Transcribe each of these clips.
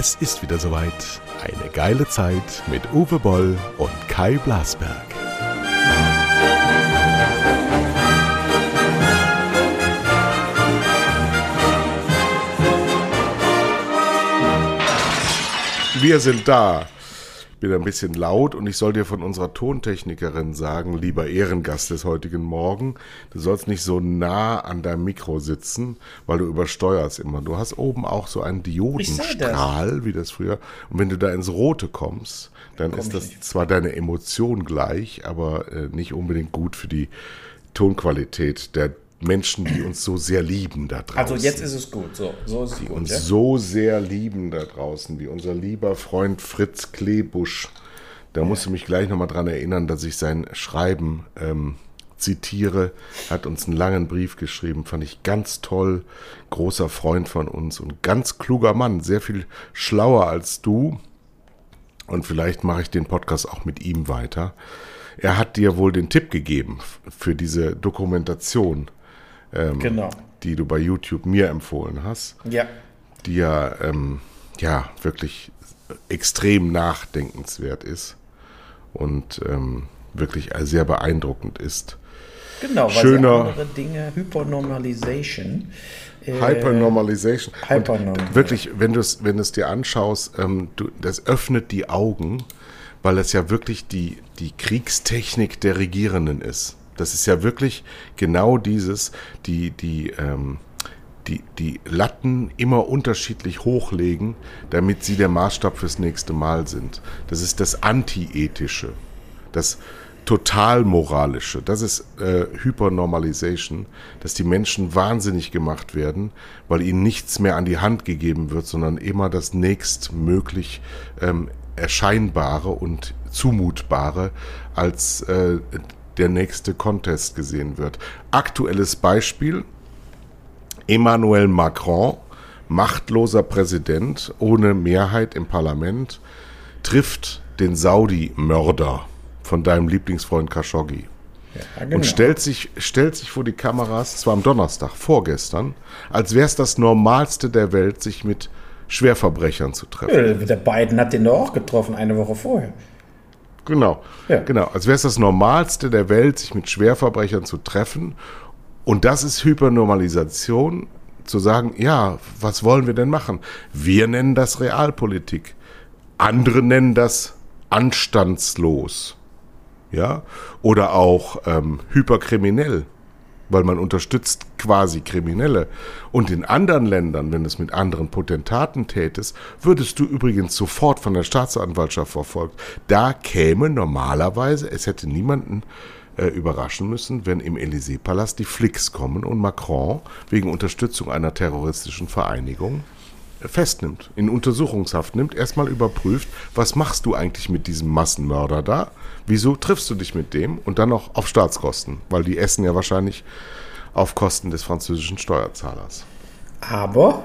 Es ist wieder soweit. Eine geile Zeit mit Uwe Boll und Kai Blasberg. Wir sind da. Ich bin ein bisschen laut und ich soll dir von unserer Tontechnikerin sagen, lieber Ehrengast des heutigen Morgen, du sollst nicht so nah an deinem Mikro sitzen, weil du übersteuerst immer. Du hast oben auch so einen Diodenstrahl, das. wie das früher. Und wenn du da ins Rote kommst, dann Komm ist das nicht. zwar deine Emotion gleich, aber äh, nicht unbedingt gut für die Tonqualität der Menschen, die uns so sehr lieben da draußen. Also jetzt ist es gut, so, so ist es die gut, uns ja? so sehr lieben da draußen, wie unser lieber Freund Fritz Klebusch. Da ja. musst du mich gleich nochmal dran erinnern, dass ich sein Schreiben ähm, zitiere. Hat uns einen langen Brief geschrieben, fand ich ganz toll. Großer Freund von uns und ganz kluger Mann, sehr viel schlauer als du. Und vielleicht mache ich den Podcast auch mit ihm weiter. Er hat dir wohl den Tipp gegeben für diese Dokumentation ähm, genau. die du bei YouTube mir empfohlen hast. Ja. Die ja, ähm, ja wirklich extrem nachdenkenswert ist und ähm, wirklich sehr beeindruckend ist. Genau, weil Schöner, andere Dinge, Hypernormalization. Äh, Hypernormalization. Hypernormalization. Wirklich, wenn du es wenn dir anschaust, ähm, du, das öffnet die Augen, weil es ja wirklich die, die Kriegstechnik der Regierenden ist. Das ist ja wirklich genau dieses, die, die, ähm, die, die Latten immer unterschiedlich hochlegen, damit sie der Maßstab fürs nächste Mal sind. Das ist das Antiethische, das Totalmoralische. Das ist äh, Hypernormalization, dass die Menschen wahnsinnig gemacht werden, weil ihnen nichts mehr an die Hand gegeben wird, sondern immer das nächstmöglich ähm, Erscheinbare und Zumutbare als äh, der nächste Contest gesehen wird. Aktuelles Beispiel, Emmanuel Macron, machtloser Präsident ohne Mehrheit im Parlament, trifft den Saudi-Mörder von deinem Lieblingsfreund Khashoggi. Ja, genau. Und stellt sich, stellt sich vor die Kameras, zwar am Donnerstag, vorgestern, als wäre es das Normalste der Welt, sich mit Schwerverbrechern zu treffen. Der Biden hat den doch auch getroffen, eine Woche vorher. Genau. Ja. Genau. Als wäre es das Normalste der Welt, sich mit Schwerverbrechern zu treffen. Und das ist Hypernormalisation, zu sagen, ja, was wollen wir denn machen? Wir nennen das Realpolitik. Andere nennen das anstandslos. Ja? Oder auch ähm, hyperkriminell weil man unterstützt quasi Kriminelle. Und in anderen Ländern, wenn du es mit anderen Potentaten tätest, würdest du übrigens sofort von der Staatsanwaltschaft verfolgt. Da käme normalerweise, es hätte niemanden äh, überraschen müssen, wenn im Élysée-Palast die Flicks kommen und Macron wegen Unterstützung einer terroristischen Vereinigung festnimmt, in Untersuchungshaft nimmt, erstmal überprüft, was machst du eigentlich mit diesem Massenmörder da? Wieso triffst du dich mit dem? Und dann noch auf Staatskosten, weil die essen ja wahrscheinlich auf Kosten des französischen Steuerzahlers. Aber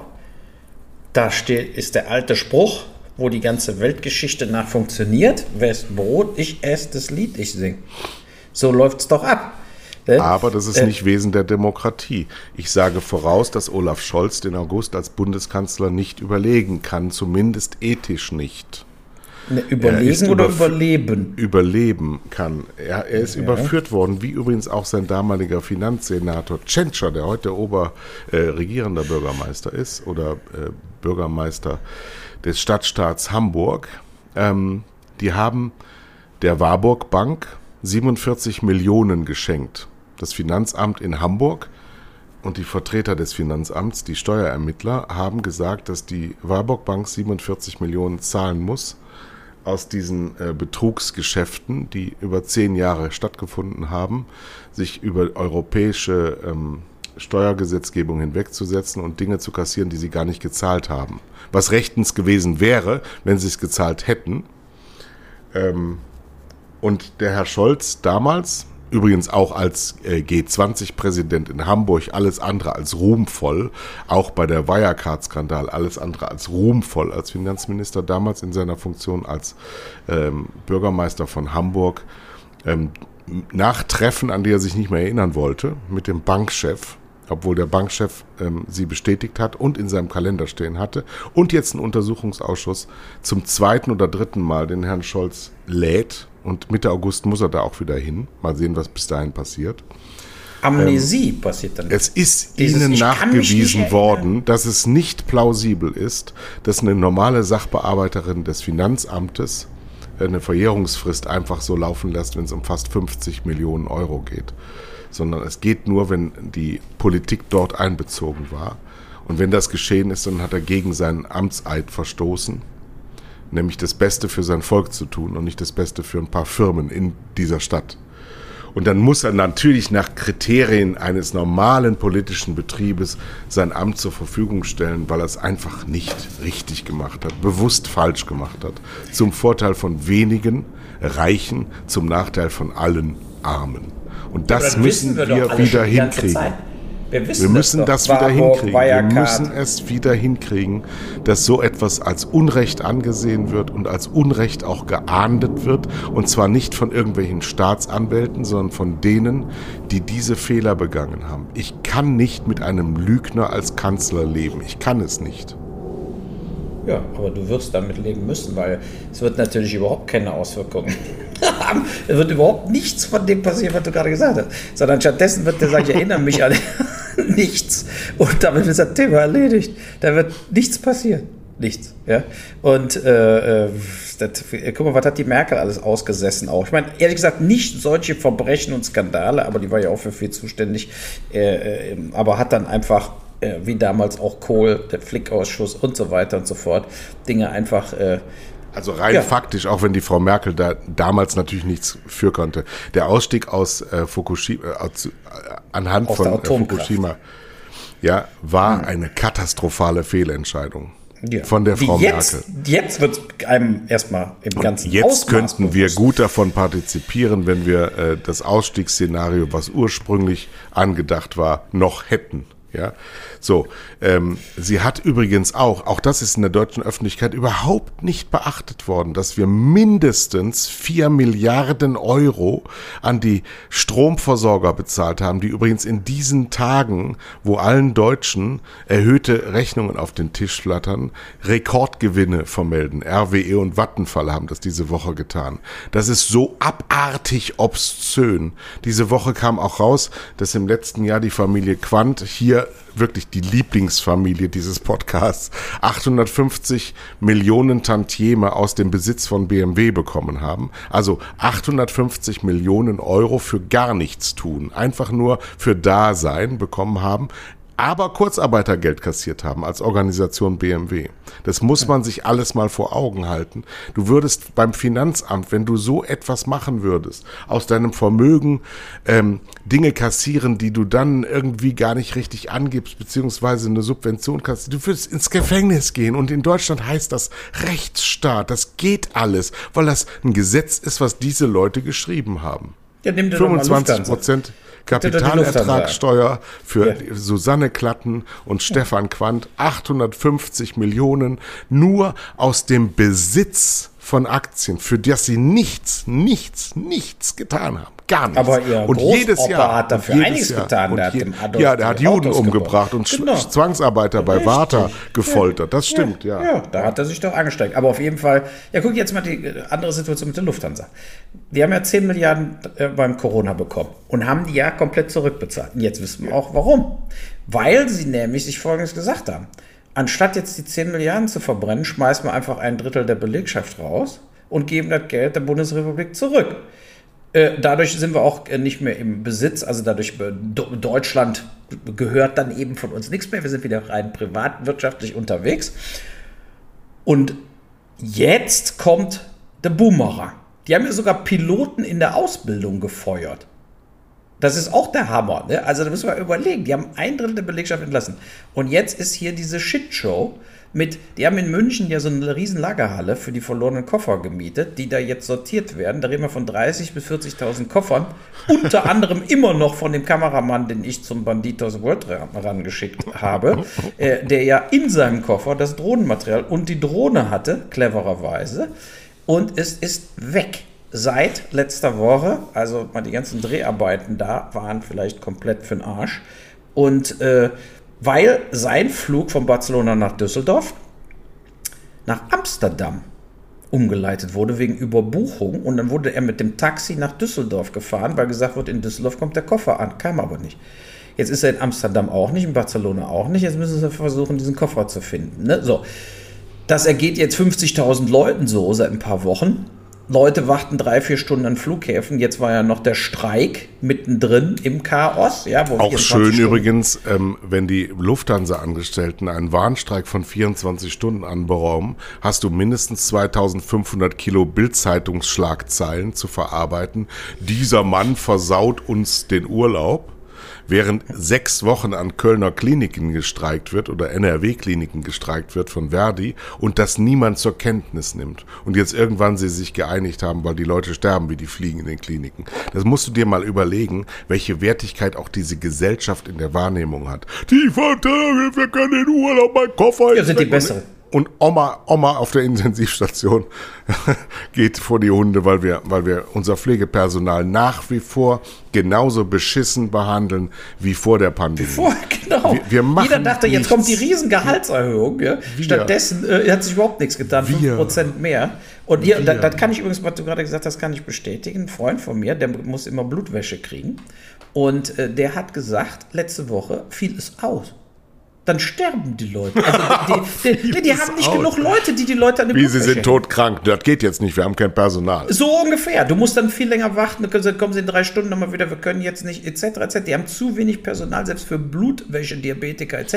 da steht, ist der alte Spruch, wo die ganze Weltgeschichte nach funktioniert. Wer ist Brot? Ich esse das Lied, ich sing. So läuft es doch ab. Aber das ist äh, nicht Wesen der Demokratie. Ich sage voraus, dass Olaf Scholz den August als Bundeskanzler nicht überlegen kann, zumindest ethisch nicht. Ne, überlegen oder über, überleben? Überleben kann. Er, er ist ja. überführt worden, wie übrigens auch sein damaliger Finanzsenator Tschentscher, der heute oberregierender äh, Bürgermeister ist oder äh, Bürgermeister des Stadtstaats Hamburg. Ähm, die haben der Warburg Bank 47 Millionen geschenkt das Finanzamt in Hamburg und die Vertreter des Finanzamts, die Steuerermittler, haben gesagt, dass die Warburg Bank 47 Millionen zahlen muss aus diesen äh, Betrugsgeschäften, die über zehn Jahre stattgefunden haben, sich über europäische ähm, Steuergesetzgebung hinwegzusetzen und Dinge zu kassieren, die sie gar nicht gezahlt haben. Was rechtens gewesen wäre, wenn sie es gezahlt hätten. Ähm, und der Herr Scholz damals, Übrigens auch als äh, G20-Präsident in Hamburg alles andere als ruhmvoll, auch bei der Wirecard-Skandal alles andere als ruhmvoll als Finanzminister, damals in seiner Funktion als ähm, Bürgermeister von Hamburg, ähm, nach Treffen, an die er sich nicht mehr erinnern wollte, mit dem Bankchef, obwohl der Bankchef ähm, sie bestätigt hat und in seinem Kalender stehen hatte. Und jetzt ein Untersuchungsausschuss zum zweiten oder dritten Mal den Herrn Scholz lädt. Und Mitte August muss er da auch wieder hin. Mal sehen, was bis dahin passiert. Amnesie ähm, passiert dann. Es ist Dieses, ihnen nachgewiesen worden, dass es nicht plausibel ist, dass eine normale Sachbearbeiterin des Finanzamtes eine Verjährungsfrist einfach so laufen lässt, wenn es um fast 50 Millionen Euro geht sondern es geht nur, wenn die Politik dort einbezogen war. Und wenn das geschehen ist, dann hat er gegen seinen Amtseid verstoßen, nämlich das Beste für sein Volk zu tun und nicht das Beste für ein paar Firmen in dieser Stadt. Und dann muss er natürlich nach Kriterien eines normalen politischen Betriebes sein Amt zur Verfügung stellen, weil er es einfach nicht richtig gemacht hat, bewusst falsch gemacht hat. Zum Vorteil von wenigen Reichen, zum Nachteil von allen Armen. Und das müssen wir, wir wieder hinkriegen. Wir, wir, müssen das, das wieder hinkriegen. Wir müssen es wieder hinkriegen, dass so etwas als Unrecht angesehen wird und als Unrecht auch geahndet wird. Und zwar nicht von irgendwelchen Staatsanwälten, sondern von denen, die diese Fehler begangen haben. Ich kann nicht mit einem Lügner als Kanzler leben. Ich kann es nicht. Ja, aber du wirst damit leben müssen, weil es wird natürlich überhaupt keine Auswirkungen haben. Es wird überhaupt nichts von dem passieren, was du gerade gesagt hast. Sondern stattdessen wird der sagen, ich erinnere mich an nichts. Und damit ist das Thema erledigt. Da wird nichts passieren. Nichts. Ja? Und äh, äh das, guck mal, was hat die Merkel alles ausgesessen auch? Ich meine, ehrlich gesagt, nicht solche Verbrechen und Skandale, aber die war ja auch für viel zuständig, äh, äh, aber hat dann einfach äh, wie damals auch Kohl, der Flickausschuss und so weiter und so fort, Dinge einfach. Äh, also rein ja. faktisch, auch wenn die Frau Merkel da damals natürlich nichts für konnte. Der Ausstieg aus äh, Fukushima, äh, aus, äh, anhand aus von äh, Fukushima, ja, war hm. eine katastrophale Fehlentscheidung. Ja. Von der Frau jetzt, Merkel. Jetzt wird einem erstmal im ganzen Und Jetzt Ausmaß könnten wir gut davon partizipieren, wenn wir äh, das Ausstiegsszenario, was ursprünglich angedacht war, noch hätten. Ja, so. Ähm, sie hat übrigens auch, auch das ist in der deutschen Öffentlichkeit überhaupt nicht beachtet worden, dass wir mindestens vier Milliarden Euro an die Stromversorger bezahlt haben, die übrigens in diesen Tagen, wo allen Deutschen erhöhte Rechnungen auf den Tisch flattern, Rekordgewinne vermelden. RWE und Vattenfall haben das diese Woche getan. Das ist so abartig obszön. Diese Woche kam auch raus, dass im letzten Jahr die Familie Quandt hier wirklich die Lieblingsfamilie dieses Podcasts 850 Millionen Tantieme aus dem Besitz von BMW bekommen haben. Also 850 Millionen Euro für gar nichts tun, einfach nur für Dasein bekommen haben aber Kurzarbeitergeld kassiert haben als Organisation BMW. Das muss man sich alles mal vor Augen halten. Du würdest beim Finanzamt, wenn du so etwas machen würdest, aus deinem Vermögen ähm, Dinge kassieren, die du dann irgendwie gar nicht richtig angibst, beziehungsweise eine Subvention kassierst, du würdest ins Gefängnis gehen. Und in Deutschland heißt das Rechtsstaat. Das geht alles, weil das ein Gesetz ist, was diese Leute geschrieben haben. Ja, nimm dir 25 Prozent. Kapitalertragssteuer für ja. Susanne Klatten und Stefan Quandt 850 Millionen nur aus dem Besitz von Aktien, für das sie nichts, nichts, nichts getan haben. Gar nichts. Aber ihr und jedes Jahr hat dafür einiges Jahr, getan. Der je, ja, der hat Juden Autos umgebracht gebaut. und genau. Zwangsarbeiter bei Richtig. Warta gefoltert. Das stimmt, ja, ja. Da hat er sich doch angesteckt. Aber auf jeden Fall, ja, guck jetzt mal die andere Situation mit der Lufthansa. Die haben ja 10 Milliarden äh, beim Corona bekommen und haben die ja komplett zurückbezahlt. Und jetzt wissen wir auch warum. Weil sie nämlich sich Folgendes gesagt haben anstatt jetzt die 10 Milliarden zu verbrennen, schmeißen wir einfach ein Drittel der Belegschaft raus und geben das Geld der Bundesrepublik zurück. Äh, dadurch sind wir auch äh, nicht mehr im Besitz, also dadurch äh, Deutschland gehört dann eben von uns nichts mehr. Wir sind wieder rein privatwirtschaftlich unterwegs. Und jetzt kommt der Boomerang. Die haben ja sogar Piloten in der Ausbildung gefeuert. Das ist auch der Hammer. Ne? Also da müssen wir überlegen. Die haben ein Drittel der Belegschaft entlassen. Und jetzt ist hier diese Shitshow mit, die haben in München ja so eine riesen Lagerhalle für die verlorenen Koffer gemietet, die da jetzt sortiert werden. Da reden wir von 30.000 bis 40.000 Koffern. Unter anderem immer noch von dem Kameramann, den ich zum Banditos World rangeschickt habe, äh, der ja in seinem Koffer das Drohnenmaterial und die Drohne hatte, clevererweise. Und es ist weg seit letzter Woche, also die ganzen Dreharbeiten da waren vielleicht komplett für den Arsch. Und äh, weil sein Flug von Barcelona nach Düsseldorf nach Amsterdam umgeleitet wurde wegen Überbuchung und dann wurde er mit dem Taxi nach Düsseldorf gefahren, weil gesagt wurde, in Düsseldorf kommt der Koffer an, kam aber nicht. Jetzt ist er in Amsterdam auch nicht, in Barcelona auch nicht. Jetzt müssen sie versuchen, diesen Koffer zu finden. Ne? So, das ergeht jetzt 50.000 Leuten so seit ein paar Wochen. Leute warten drei, vier Stunden an Flughäfen. Jetzt war ja noch der Streik mittendrin im Chaos. Ja, Auch schön Stunden übrigens, ähm, wenn die Lufthansa-Angestellten einen Warnstreik von 24 Stunden anberaumen, hast du mindestens 2500 Kilo Bildzeitungsschlagzeilen zu verarbeiten. Dieser Mann versaut uns den Urlaub während sechs Wochen an Kölner Kliniken gestreikt wird oder NRW-Kliniken gestreikt wird von Verdi und das niemand zur Kenntnis nimmt. Und jetzt irgendwann sie sich geeinigt haben, weil die Leute sterben, wie die fliegen in den Kliniken. Das musst du dir mal überlegen, welche Wertigkeit auch diese Gesellschaft in der Wahrnehmung hat. Die Verträge, wir können den Urlaub, mein Koffer ja, sind die besseren und Oma, Oma auf der Intensivstation geht vor die Hunde, weil wir, weil wir unser Pflegepersonal nach wie vor genauso beschissen behandeln wie vor der Pandemie. Vor, genau. Wir, wir machen Jeder dachte, jetzt kommt die riesen Gehaltserhöhung. Ja? Stattdessen äh, hat sich überhaupt nichts getan, wir, 5% mehr. Und hier, das, das kann ich übrigens, was du gerade gesagt hast, kann ich bestätigen. Ein Freund von mir, der muss immer Blutwäsche kriegen. Und äh, der hat gesagt, letzte Woche fiel es aus dann sterben die Leute. Also die, die, die, die haben nicht aus. genug Leute, die die Leute an dem Wie, sie sind todkrank. Das geht jetzt nicht, wir haben kein Personal. So ungefähr. Du musst dann viel länger warten, dann kommen sie in drei Stunden nochmal wieder, wir können jetzt nicht, etc., etc. Die haben zu wenig Personal, selbst für Blutwäsche, Diabetiker, etc.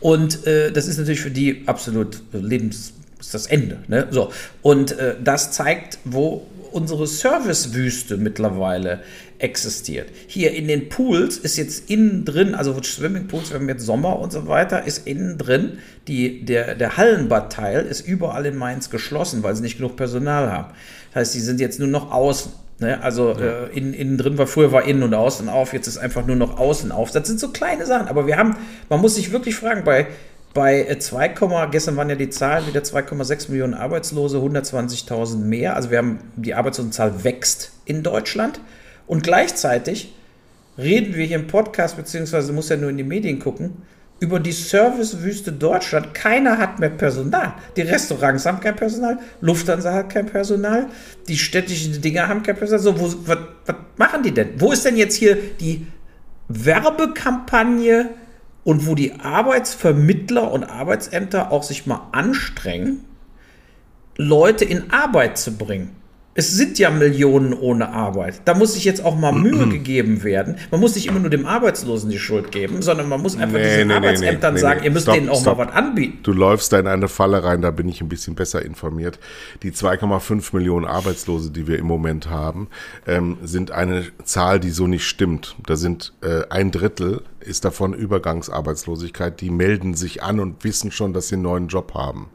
Und äh, das ist natürlich für die absolut lebens ist das Ende. Ne? So. Und äh, das zeigt, wo unsere Servicewüste mittlerweile existiert. Hier in den Pools ist jetzt innen drin, also Swimmingpools, wir haben jetzt Sommer und so weiter, ist innen drin, die, der, der Hallenbadteil ist überall in Mainz geschlossen, weil sie nicht genug Personal haben. Das heißt, die sind jetzt nur noch außen. Ne? Also ja. äh, innen, innen drin war früher war innen und außen auf, jetzt ist einfach nur noch außen auf. Das sind so kleine Sachen, aber wir haben, man muss sich wirklich fragen, bei bei 2, äh, gestern waren ja die Zahlen wieder 2,6 Millionen Arbeitslose, 120.000 mehr. Also wir haben die Arbeitslosenzahl wächst in Deutschland. Und gleichzeitig reden wir hier im Podcast, beziehungsweise muss ja nur in die Medien gucken, über die Servicewüste Deutschland. Keiner hat mehr Personal. Die Restaurants haben kein Personal, Lufthansa hat kein Personal, die städtischen Dinger haben kein Personal. So, was, was machen die denn? Wo ist denn jetzt hier die Werbekampagne und wo die Arbeitsvermittler und Arbeitsämter auch sich mal anstrengen, Leute in Arbeit zu bringen? Es sind ja Millionen ohne Arbeit. Da muss sich jetzt auch mal Mühe gegeben werden. Man muss nicht immer nur dem Arbeitslosen die Schuld geben, sondern man muss einfach nee, diesen nee, Arbeitsämtern nee, sagen, ihr müsst stopp, denen auch stopp. mal was anbieten. Du läufst da in eine Falle rein, da bin ich ein bisschen besser informiert. Die 2,5 Millionen Arbeitslose, die wir im Moment haben, ähm, sind eine Zahl, die so nicht stimmt. Da sind äh, ein Drittel ist davon Übergangsarbeitslosigkeit. Die melden sich an und wissen schon, dass sie einen neuen Job haben.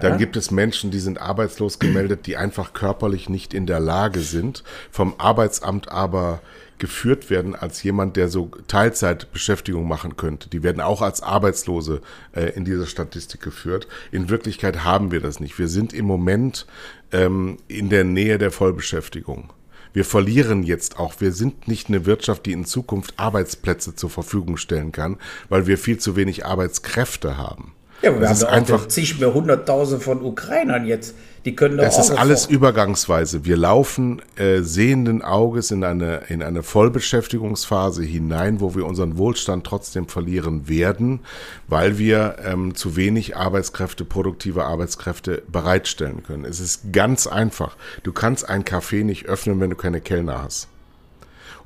Dann gibt es Menschen, die sind arbeitslos gemeldet, die einfach körperlich nicht in der Lage sind, vom Arbeitsamt aber geführt werden als jemand, der so Teilzeitbeschäftigung machen könnte. Die werden auch als Arbeitslose äh, in dieser Statistik geführt. In Wirklichkeit haben wir das nicht. Wir sind im Moment ähm, in der Nähe der Vollbeschäftigung. Wir verlieren jetzt auch. Wir sind nicht eine Wirtschaft, die in Zukunft Arbeitsplätze zur Verfügung stellen kann, weil wir viel zu wenig Arbeitskräfte haben. Ja, aber wir das haben einfach zig mehr hunderttausend von Ukrainern jetzt. Die können doch Das ist alles vor. übergangsweise. Wir laufen äh, sehenden Auges in eine, in eine Vollbeschäftigungsphase hinein, wo wir unseren Wohlstand trotzdem verlieren werden, weil wir ähm, zu wenig Arbeitskräfte, produktive Arbeitskräfte bereitstellen können. Es ist ganz einfach. Du kannst ein Café nicht öffnen, wenn du keine Kellner hast.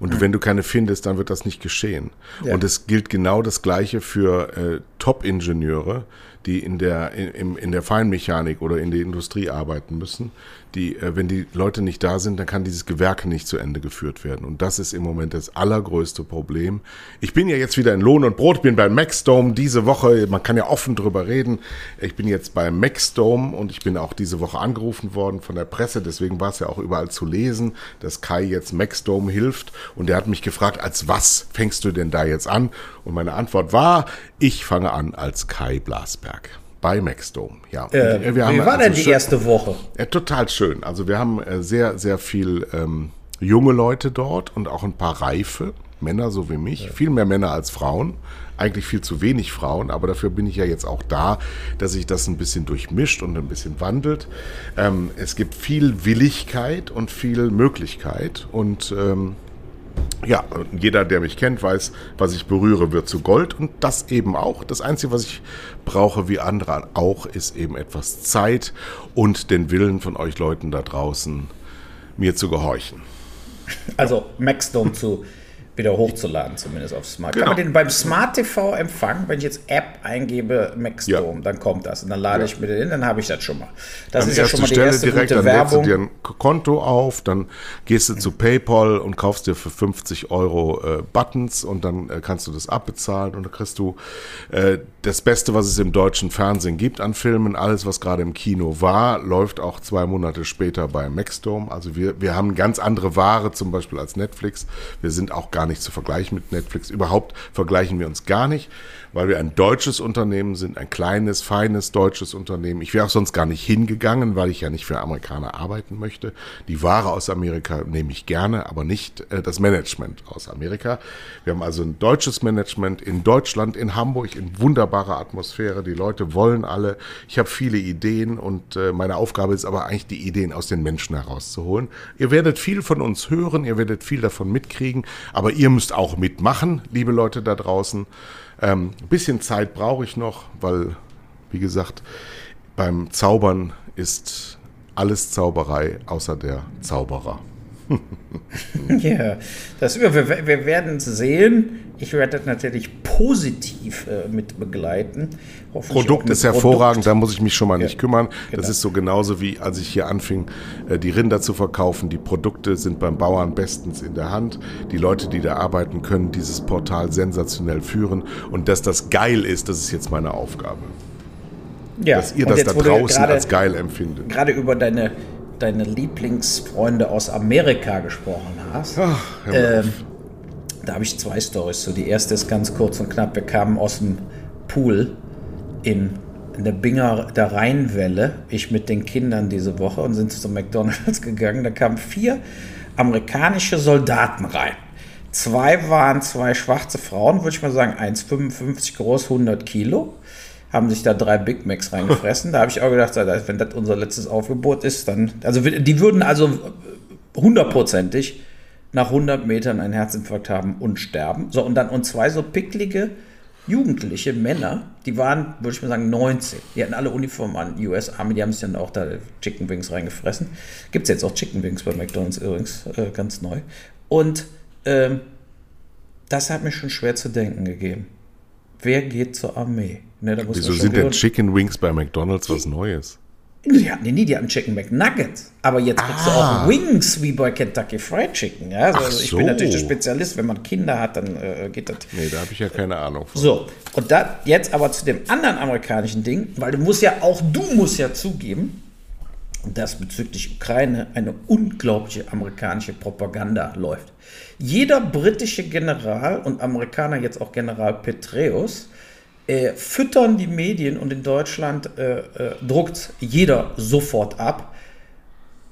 Und mhm. wenn du keine findest, dann wird das nicht geschehen. Ja. Und es gilt genau das Gleiche für äh, Top-Ingenieure, die in der, in, in der Feinmechanik oder in der Industrie arbeiten müssen, die, äh, wenn die Leute nicht da sind, dann kann dieses Gewerk nicht zu Ende geführt werden. Und das ist im Moment das allergrößte Problem. Ich bin ja jetzt wieder in Lohn und Brot, bin bei Maxdome diese Woche, man kann ja offen drüber reden. Ich bin jetzt bei Maxdome und ich bin auch diese Woche angerufen worden von der Presse, deswegen war es ja auch überall zu lesen, dass Kai jetzt Maxdome hilft. Und er hat mich gefragt, als was fängst du denn da jetzt an? Und meine Antwort war, ich fange an als Kai Blasberg bei Maxdome. Ja. Äh, wie war also denn die schön, erste Woche? Ja, total schön. Also wir haben äh, sehr, sehr viel ähm, junge Leute dort und auch ein paar reife. Männer so wie mich, ja. viel mehr Männer als Frauen, eigentlich viel zu wenig Frauen, aber dafür bin ich ja jetzt auch da, dass sich das ein bisschen durchmischt und ein bisschen wandelt. Ähm, es gibt viel Willigkeit und viel Möglichkeit und ähm, ja, jeder, der mich kennt, weiß, was ich berühre, wird zu Gold und das eben auch. Das Einzige, was ich brauche, wie andere auch, ist eben etwas Zeit und den Willen von euch Leuten da draußen, mir zu gehorchen. Also Maxdome zu wieder hochzuladen, zumindest auf Smart. Genau. Kann man den beim Smart TV empfangen, wenn ich jetzt App eingebe, Maxdome, ja. dann kommt das. Und dann lade ja. ich mir den hin, dann habe ich das schon mal. Das An ist ja schon mal die Stelle erste direkt, gute dann Werbung. du dir ein Konto auf, dann gehst du zu PayPal und kaufst dir für 50 Euro äh, Buttons und dann äh, kannst du das abbezahlen und dann kriegst du äh, das Beste, was es im deutschen Fernsehen gibt an Filmen. Alles, was gerade im Kino war, läuft auch zwei Monate später bei Maxdome. Also wir, wir haben ganz andere Ware zum Beispiel als Netflix. Wir sind auch gar nicht zu vergleichen mit Netflix. Überhaupt vergleichen wir uns gar nicht weil wir ein deutsches Unternehmen sind, ein kleines, feines deutsches Unternehmen. Ich wäre auch sonst gar nicht hingegangen, weil ich ja nicht für Amerikaner arbeiten möchte. Die Ware aus Amerika nehme ich gerne, aber nicht äh, das Management aus Amerika. Wir haben also ein deutsches Management in Deutschland, in Hamburg, in wunderbarer Atmosphäre. Die Leute wollen alle. Ich habe viele Ideen und äh, meine Aufgabe ist aber eigentlich, die Ideen aus den Menschen herauszuholen. Ihr werdet viel von uns hören, ihr werdet viel davon mitkriegen, aber ihr müsst auch mitmachen, liebe Leute da draußen. Ähm, ein bisschen Zeit brauche ich noch, weil, wie gesagt, beim Zaubern ist alles Zauberei außer der Zauberer. ja, das, wir, wir werden sehen. Ich werde das natürlich positiv äh, mit begleiten. Produkt ist hervorragend, Produkt. da muss ich mich schon mal ja, nicht kümmern. Genau. Das ist so genauso wie als ich hier anfing, äh, die Rinder zu verkaufen. Die Produkte sind beim Bauern bestens in der Hand. Die Leute, die da arbeiten, können dieses Portal sensationell führen. Und dass das geil ist, das ist jetzt meine Aufgabe. Ja, dass ihr das da draußen grade, als geil empfindet. Gerade über deine deine Lieblingsfreunde aus Amerika gesprochen hast. Ach, ähm, da habe ich zwei Stories zu. Die erste ist ganz kurz und knapp. Wir kamen aus dem Pool in, in der Binger der Rheinwelle, ich mit den Kindern diese Woche und sind zu McDonalds gegangen. Da kamen vier amerikanische Soldaten rein. Zwei waren zwei schwarze Frauen, würde ich mal sagen, 1,55 groß, 100 Kilo haben sich da drei Big Macs reingefressen. da habe ich auch gedacht, wenn das unser letztes Aufgebot ist, dann. Also die würden also hundertprozentig nach 100 Metern einen Herzinfarkt haben und sterben. So, und dann und zwei so picklige jugendliche Männer, die waren, würde ich mal sagen, 19. Die hatten alle Uniformen an, US Army, die haben sich dann auch da Chicken Wings reingefressen. Gibt es jetzt auch Chicken Wings bei McDonalds übrigens, äh, ganz neu. Und ähm, das hat mir schon schwer zu denken gegeben. Wer geht zur Armee? Ne, Wieso sind denn Chicken Wings bei McDonalds was Neues? Die hatten, nee, die hatten Chicken McNuggets. Aber jetzt ah. gibt es auch Wings wie bei Kentucky Fried Chicken. Ja? Also, so. Ich bin natürlich der Spezialist. Wenn man Kinder hat, dann äh, geht das. Nee, da habe ich ja keine Ahnung von. So, und da, jetzt aber zu dem anderen amerikanischen Ding, weil du musst ja, auch du musst ja zugeben, dass bezüglich Ukraine eine unglaubliche amerikanische Propaganda läuft. Jeder britische General und Amerikaner, jetzt auch General Petraeus, äh, füttern die Medien und in Deutschland äh, äh, druckt jeder sofort ab.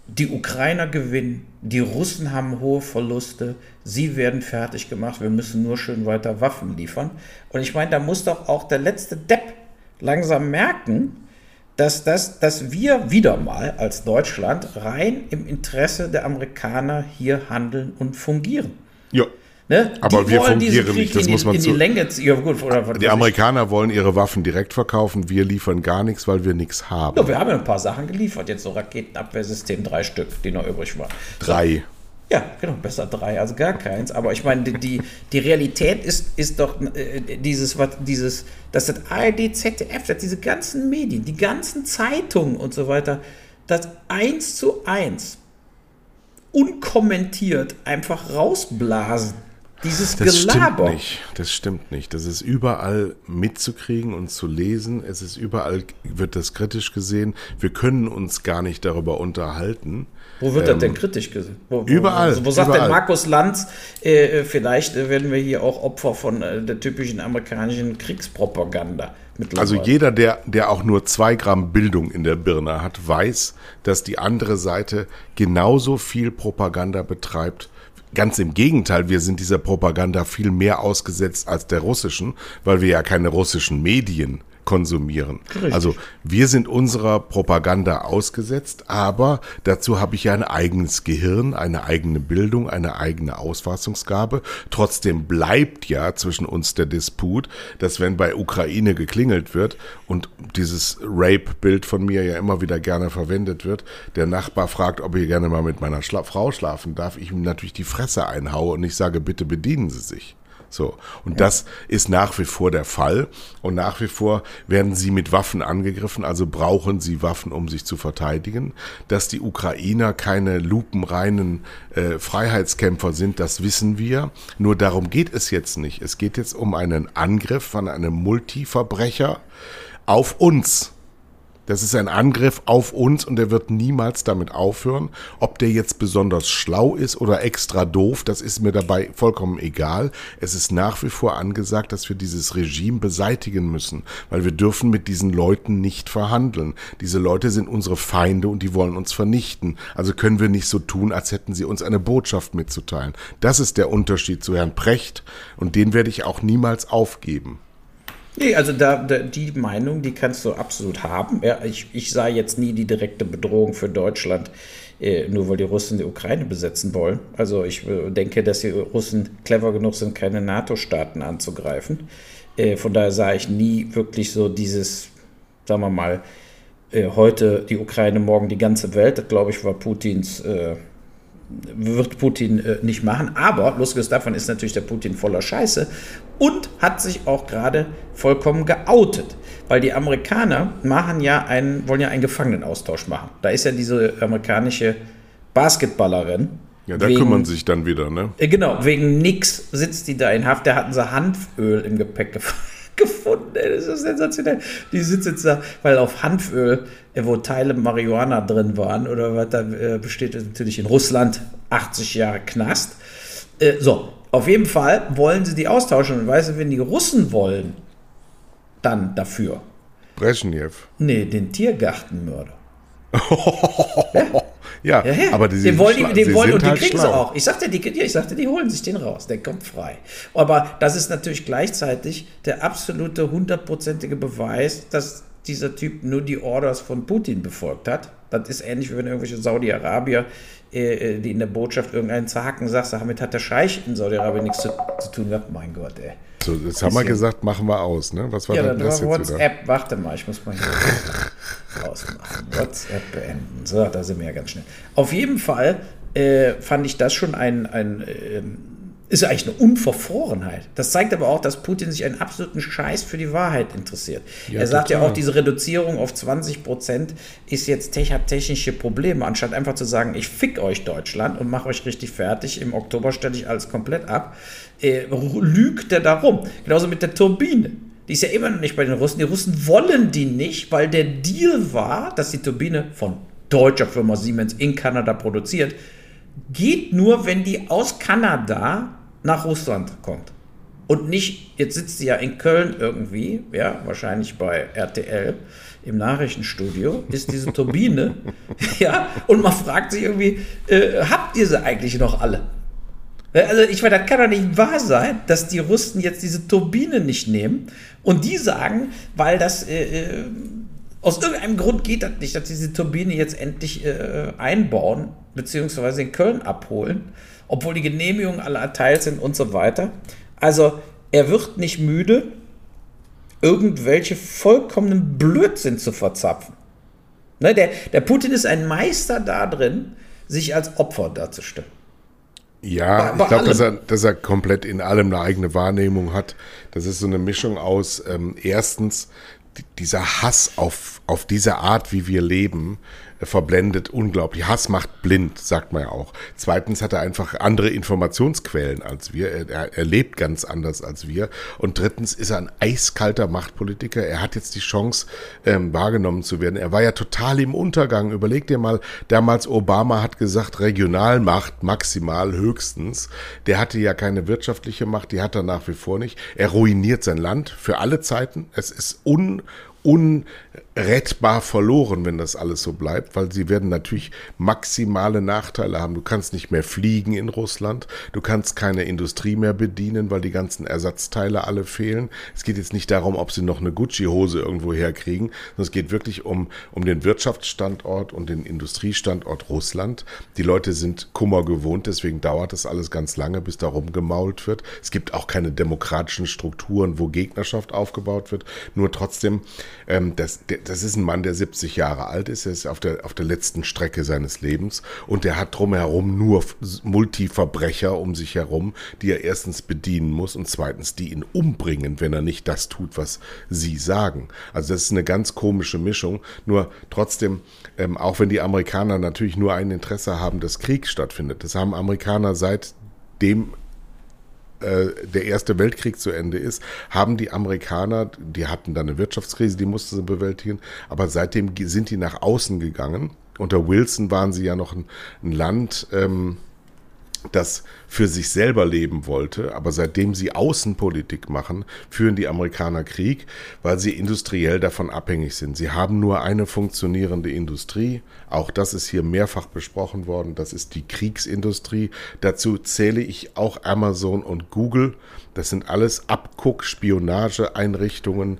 Die Ukrainer gewinnen, die Russen haben hohe Verluste, sie werden fertig gemacht, wir müssen nur schön weiter Waffen liefern. Und ich meine, da muss doch auch der letzte Depp langsam merken, dass, das, dass wir wieder mal als Deutschland rein im Interesse der Amerikaner hier handeln und fungieren. Ja. Ne? Aber die wir fungieren nicht, das muss man in die, die Länge ja, gut, oder, Die Amerikaner wollen ihre Waffen direkt verkaufen, wir liefern gar nichts, weil wir nichts haben. Ja, wir haben ja ein paar Sachen geliefert, jetzt so Raketenabwehrsystem, drei Stück, die noch übrig waren. Drei. So. Ja, genau, besser drei als gar keins. Aber ich meine, die, die Realität ist, ist doch äh, dieses, was, dieses, dass das ARD, ZDF, dass diese ganzen Medien, die ganzen Zeitungen und so weiter, das eins zu eins unkommentiert einfach rausblasen. Dieses das Gelaber. Stimmt nicht. Das stimmt nicht. Das ist überall mitzukriegen und zu lesen. Es ist überall, wird das kritisch gesehen. Wir können uns gar nicht darüber unterhalten. Wo wird ähm, das denn kritisch gesehen? Wo, wo, überall. Also wo sagt überall. denn Markus Lanz, äh, vielleicht werden wir hier auch Opfer von äh, der typischen amerikanischen Kriegspropaganda. Also jeder, der, der auch nur zwei Gramm Bildung in der Birne hat, weiß, dass die andere Seite genauso viel Propaganda betreibt Ganz im Gegenteil, wir sind dieser Propaganda viel mehr ausgesetzt als der russischen, weil wir ja keine russischen Medien konsumieren. Richtig. Also wir sind unserer Propaganda ausgesetzt, aber dazu habe ich ja ein eigenes Gehirn, eine eigene Bildung, eine eigene Ausfassungsgabe. Trotzdem bleibt ja zwischen uns der Disput, dass wenn bei Ukraine geklingelt wird und dieses Rape-Bild von mir ja immer wieder gerne verwendet wird, der Nachbar fragt, ob ich gerne mal mit meiner Schla Frau schlafen darf, ich ihm natürlich die Fresse einhaue und ich sage, bitte bedienen Sie sich. So. Und ja. das ist nach wie vor der Fall. Und nach wie vor werden sie mit Waffen angegriffen, also brauchen sie Waffen, um sich zu verteidigen. Dass die Ukrainer keine lupenreinen äh, Freiheitskämpfer sind, das wissen wir. Nur darum geht es jetzt nicht. Es geht jetzt um einen Angriff von einem Multiverbrecher auf uns. Das ist ein Angriff auf uns und er wird niemals damit aufhören. Ob der jetzt besonders schlau ist oder extra doof, das ist mir dabei vollkommen egal. Es ist nach wie vor angesagt, dass wir dieses Regime beseitigen müssen, weil wir dürfen mit diesen Leuten nicht verhandeln. Diese Leute sind unsere Feinde und die wollen uns vernichten. Also können wir nicht so tun, als hätten sie uns eine Botschaft mitzuteilen. Das ist der Unterschied zu Herrn Precht und den werde ich auch niemals aufgeben. Nee, also da, da, die Meinung, die kannst du absolut haben. Ja, ich, ich sah jetzt nie die direkte Bedrohung für Deutschland, äh, nur weil die Russen die Ukraine besetzen wollen. Also ich äh, denke, dass die Russen clever genug sind, keine NATO-Staaten anzugreifen. Äh, von daher sah ich nie wirklich so dieses, sagen wir mal, äh, heute die Ukraine, morgen die ganze Welt. Das, glaube ich, war Putins äh, wird Putin äh, nicht machen. Aber losgelöst davon ist natürlich der Putin voller Scheiße und hat sich auch gerade vollkommen geoutet. Weil die Amerikaner machen ja einen, wollen ja einen Gefangenenaustausch machen. Da ist ja diese amerikanische Basketballerin. Ja, da wegen, kümmern sich dann wieder, ne? Äh, genau, wegen nix sitzt die da in Haft. Da hatten sie Hanföl im Gepäck gefangen gefunden. Ey. Das ist sensationell. Die sitzt jetzt da, weil auf Hanföl, äh, wo Teile Marihuana drin waren, oder was da äh, besteht, natürlich in Russland 80 Jahre Knast. Äh, so, auf jeden Fall wollen sie die austauschen. Und weißt du, wenn die Russen wollen, dann dafür. Brezhnev. Nee, den Tiergartenmörder. ja? Ja, ja, ja. aber die, den wollen die, den wollen, und die halt kriegen schlau. sie auch. Ich sagte, die, ich sagte, die holen sich den raus, der kommt frei. Aber das ist natürlich gleichzeitig der absolute hundertprozentige Beweis, dass dieser Typ nur die Orders von Putin befolgt hat. Das ist ähnlich wie wenn irgendwelche Saudi-Arabier, äh, äh die in der Botschaft irgendeinen Zaken sagt, damit hat der Scheich in Saudi-Arabien nichts zu, zu, tun gehabt. Mein Gott, ey. So, jetzt haben wir gesagt, machen wir aus, ne? Was war ja, denn das jetzt WhatsApp, wieder? warte mal, ich muss mal hier ausmachen. WhatsApp beenden. So, da sind wir ja ganz schnell. Auf jeden Fall äh, fand ich das schon ein, ein äh, ist eigentlich eine Unverfrorenheit. Das zeigt aber auch, dass Putin sich einen absoluten Scheiß für die Wahrheit interessiert. Ja, er sagt total. ja auch, diese Reduzierung auf 20 Prozent ist jetzt hat technische Probleme. Anstatt einfach zu sagen, ich fick euch Deutschland und mache euch richtig fertig, im Oktober stelle ich alles komplett ab, äh, lügt er darum. Genauso mit der Turbine. Die ist ja immer noch nicht bei den Russen. Die Russen wollen die nicht, weil der Deal war, dass die Turbine von deutscher Firma Siemens in Kanada produziert, geht nur, wenn die aus Kanada nach Russland kommt. Und nicht, jetzt sitzt sie ja in Köln irgendwie, ja, wahrscheinlich bei RTL im Nachrichtenstudio, ist diese Turbine, ja, und man fragt sich irgendwie, äh, habt ihr sie eigentlich noch alle? Also ich meine, das kann doch nicht wahr sein, dass die Russen jetzt diese Turbine nicht nehmen und die sagen, weil das äh, äh aus irgendeinem Grund geht das nicht, dass diese Turbine jetzt endlich äh, einbauen, beziehungsweise in Köln abholen obwohl die Genehmigungen alle erteilt sind und so weiter. Also er wird nicht müde, irgendwelche vollkommenen Blödsinn zu verzapfen. Ne, der, der Putin ist ein Meister darin, sich als Opfer darzustellen. Ja, bei, ich glaube, dass er, dass er komplett in allem eine eigene Wahrnehmung hat. Das ist so eine Mischung aus ähm, erstens dieser Hass auf, auf diese Art, wie wir leben, verblendet unglaublich. Hass macht blind, sagt man ja auch. Zweitens hat er einfach andere Informationsquellen als wir. Er, er, lebt ganz anders als wir. Und drittens ist er ein eiskalter Machtpolitiker. Er hat jetzt die Chance, ähm, wahrgenommen zu werden. Er war ja total im Untergang. Überleg dir mal, damals Obama hat gesagt, Regionalmacht maximal höchstens. Der hatte ja keine wirtschaftliche Macht, die hat er nach wie vor nicht. Er ruiniert sein Land für alle Zeiten. Es ist un unrettbar verloren, wenn das alles so bleibt, weil sie werden natürlich maximale Nachteile haben. Du kannst nicht mehr fliegen in Russland, du kannst keine Industrie mehr bedienen, weil die ganzen Ersatzteile alle fehlen. Es geht jetzt nicht darum, ob sie noch eine Gucci-Hose irgendwo herkriegen, sondern es geht wirklich um, um den Wirtschaftsstandort und den Industriestandort Russland. Die Leute sind Kummer gewohnt, deswegen dauert das alles ganz lange, bis darum gemault wird. Es gibt auch keine demokratischen Strukturen, wo Gegnerschaft aufgebaut wird. Nur trotzdem, ähm, das, das ist ein Mann, der 70 Jahre alt ist. Er ist auf der, auf der letzten Strecke seines Lebens und der hat drumherum nur Multiverbrecher um sich herum, die er erstens bedienen muss und zweitens, die ihn umbringen, wenn er nicht das tut, was sie sagen. Also das ist eine ganz komische Mischung. Nur trotzdem, ähm, auch wenn die Amerikaner natürlich nur ein Interesse haben, dass Krieg stattfindet. Das haben Amerikaner seitdem äh, der Erste Weltkrieg zu Ende ist, haben die Amerikaner, die hatten dann eine Wirtschaftskrise, die mussten sie bewältigen, aber seitdem sind die nach außen gegangen. Unter Wilson waren sie ja noch ein, ein Land, ähm, das für sich selber leben wollte, aber seitdem sie Außenpolitik machen, führen die Amerikaner Krieg, weil sie industriell davon abhängig sind. Sie haben nur eine funktionierende Industrie, auch das ist hier mehrfach besprochen worden, das ist die Kriegsindustrie. Dazu zähle ich auch Amazon und Google. Das sind alles Abguck-Spionage-Einrichtungen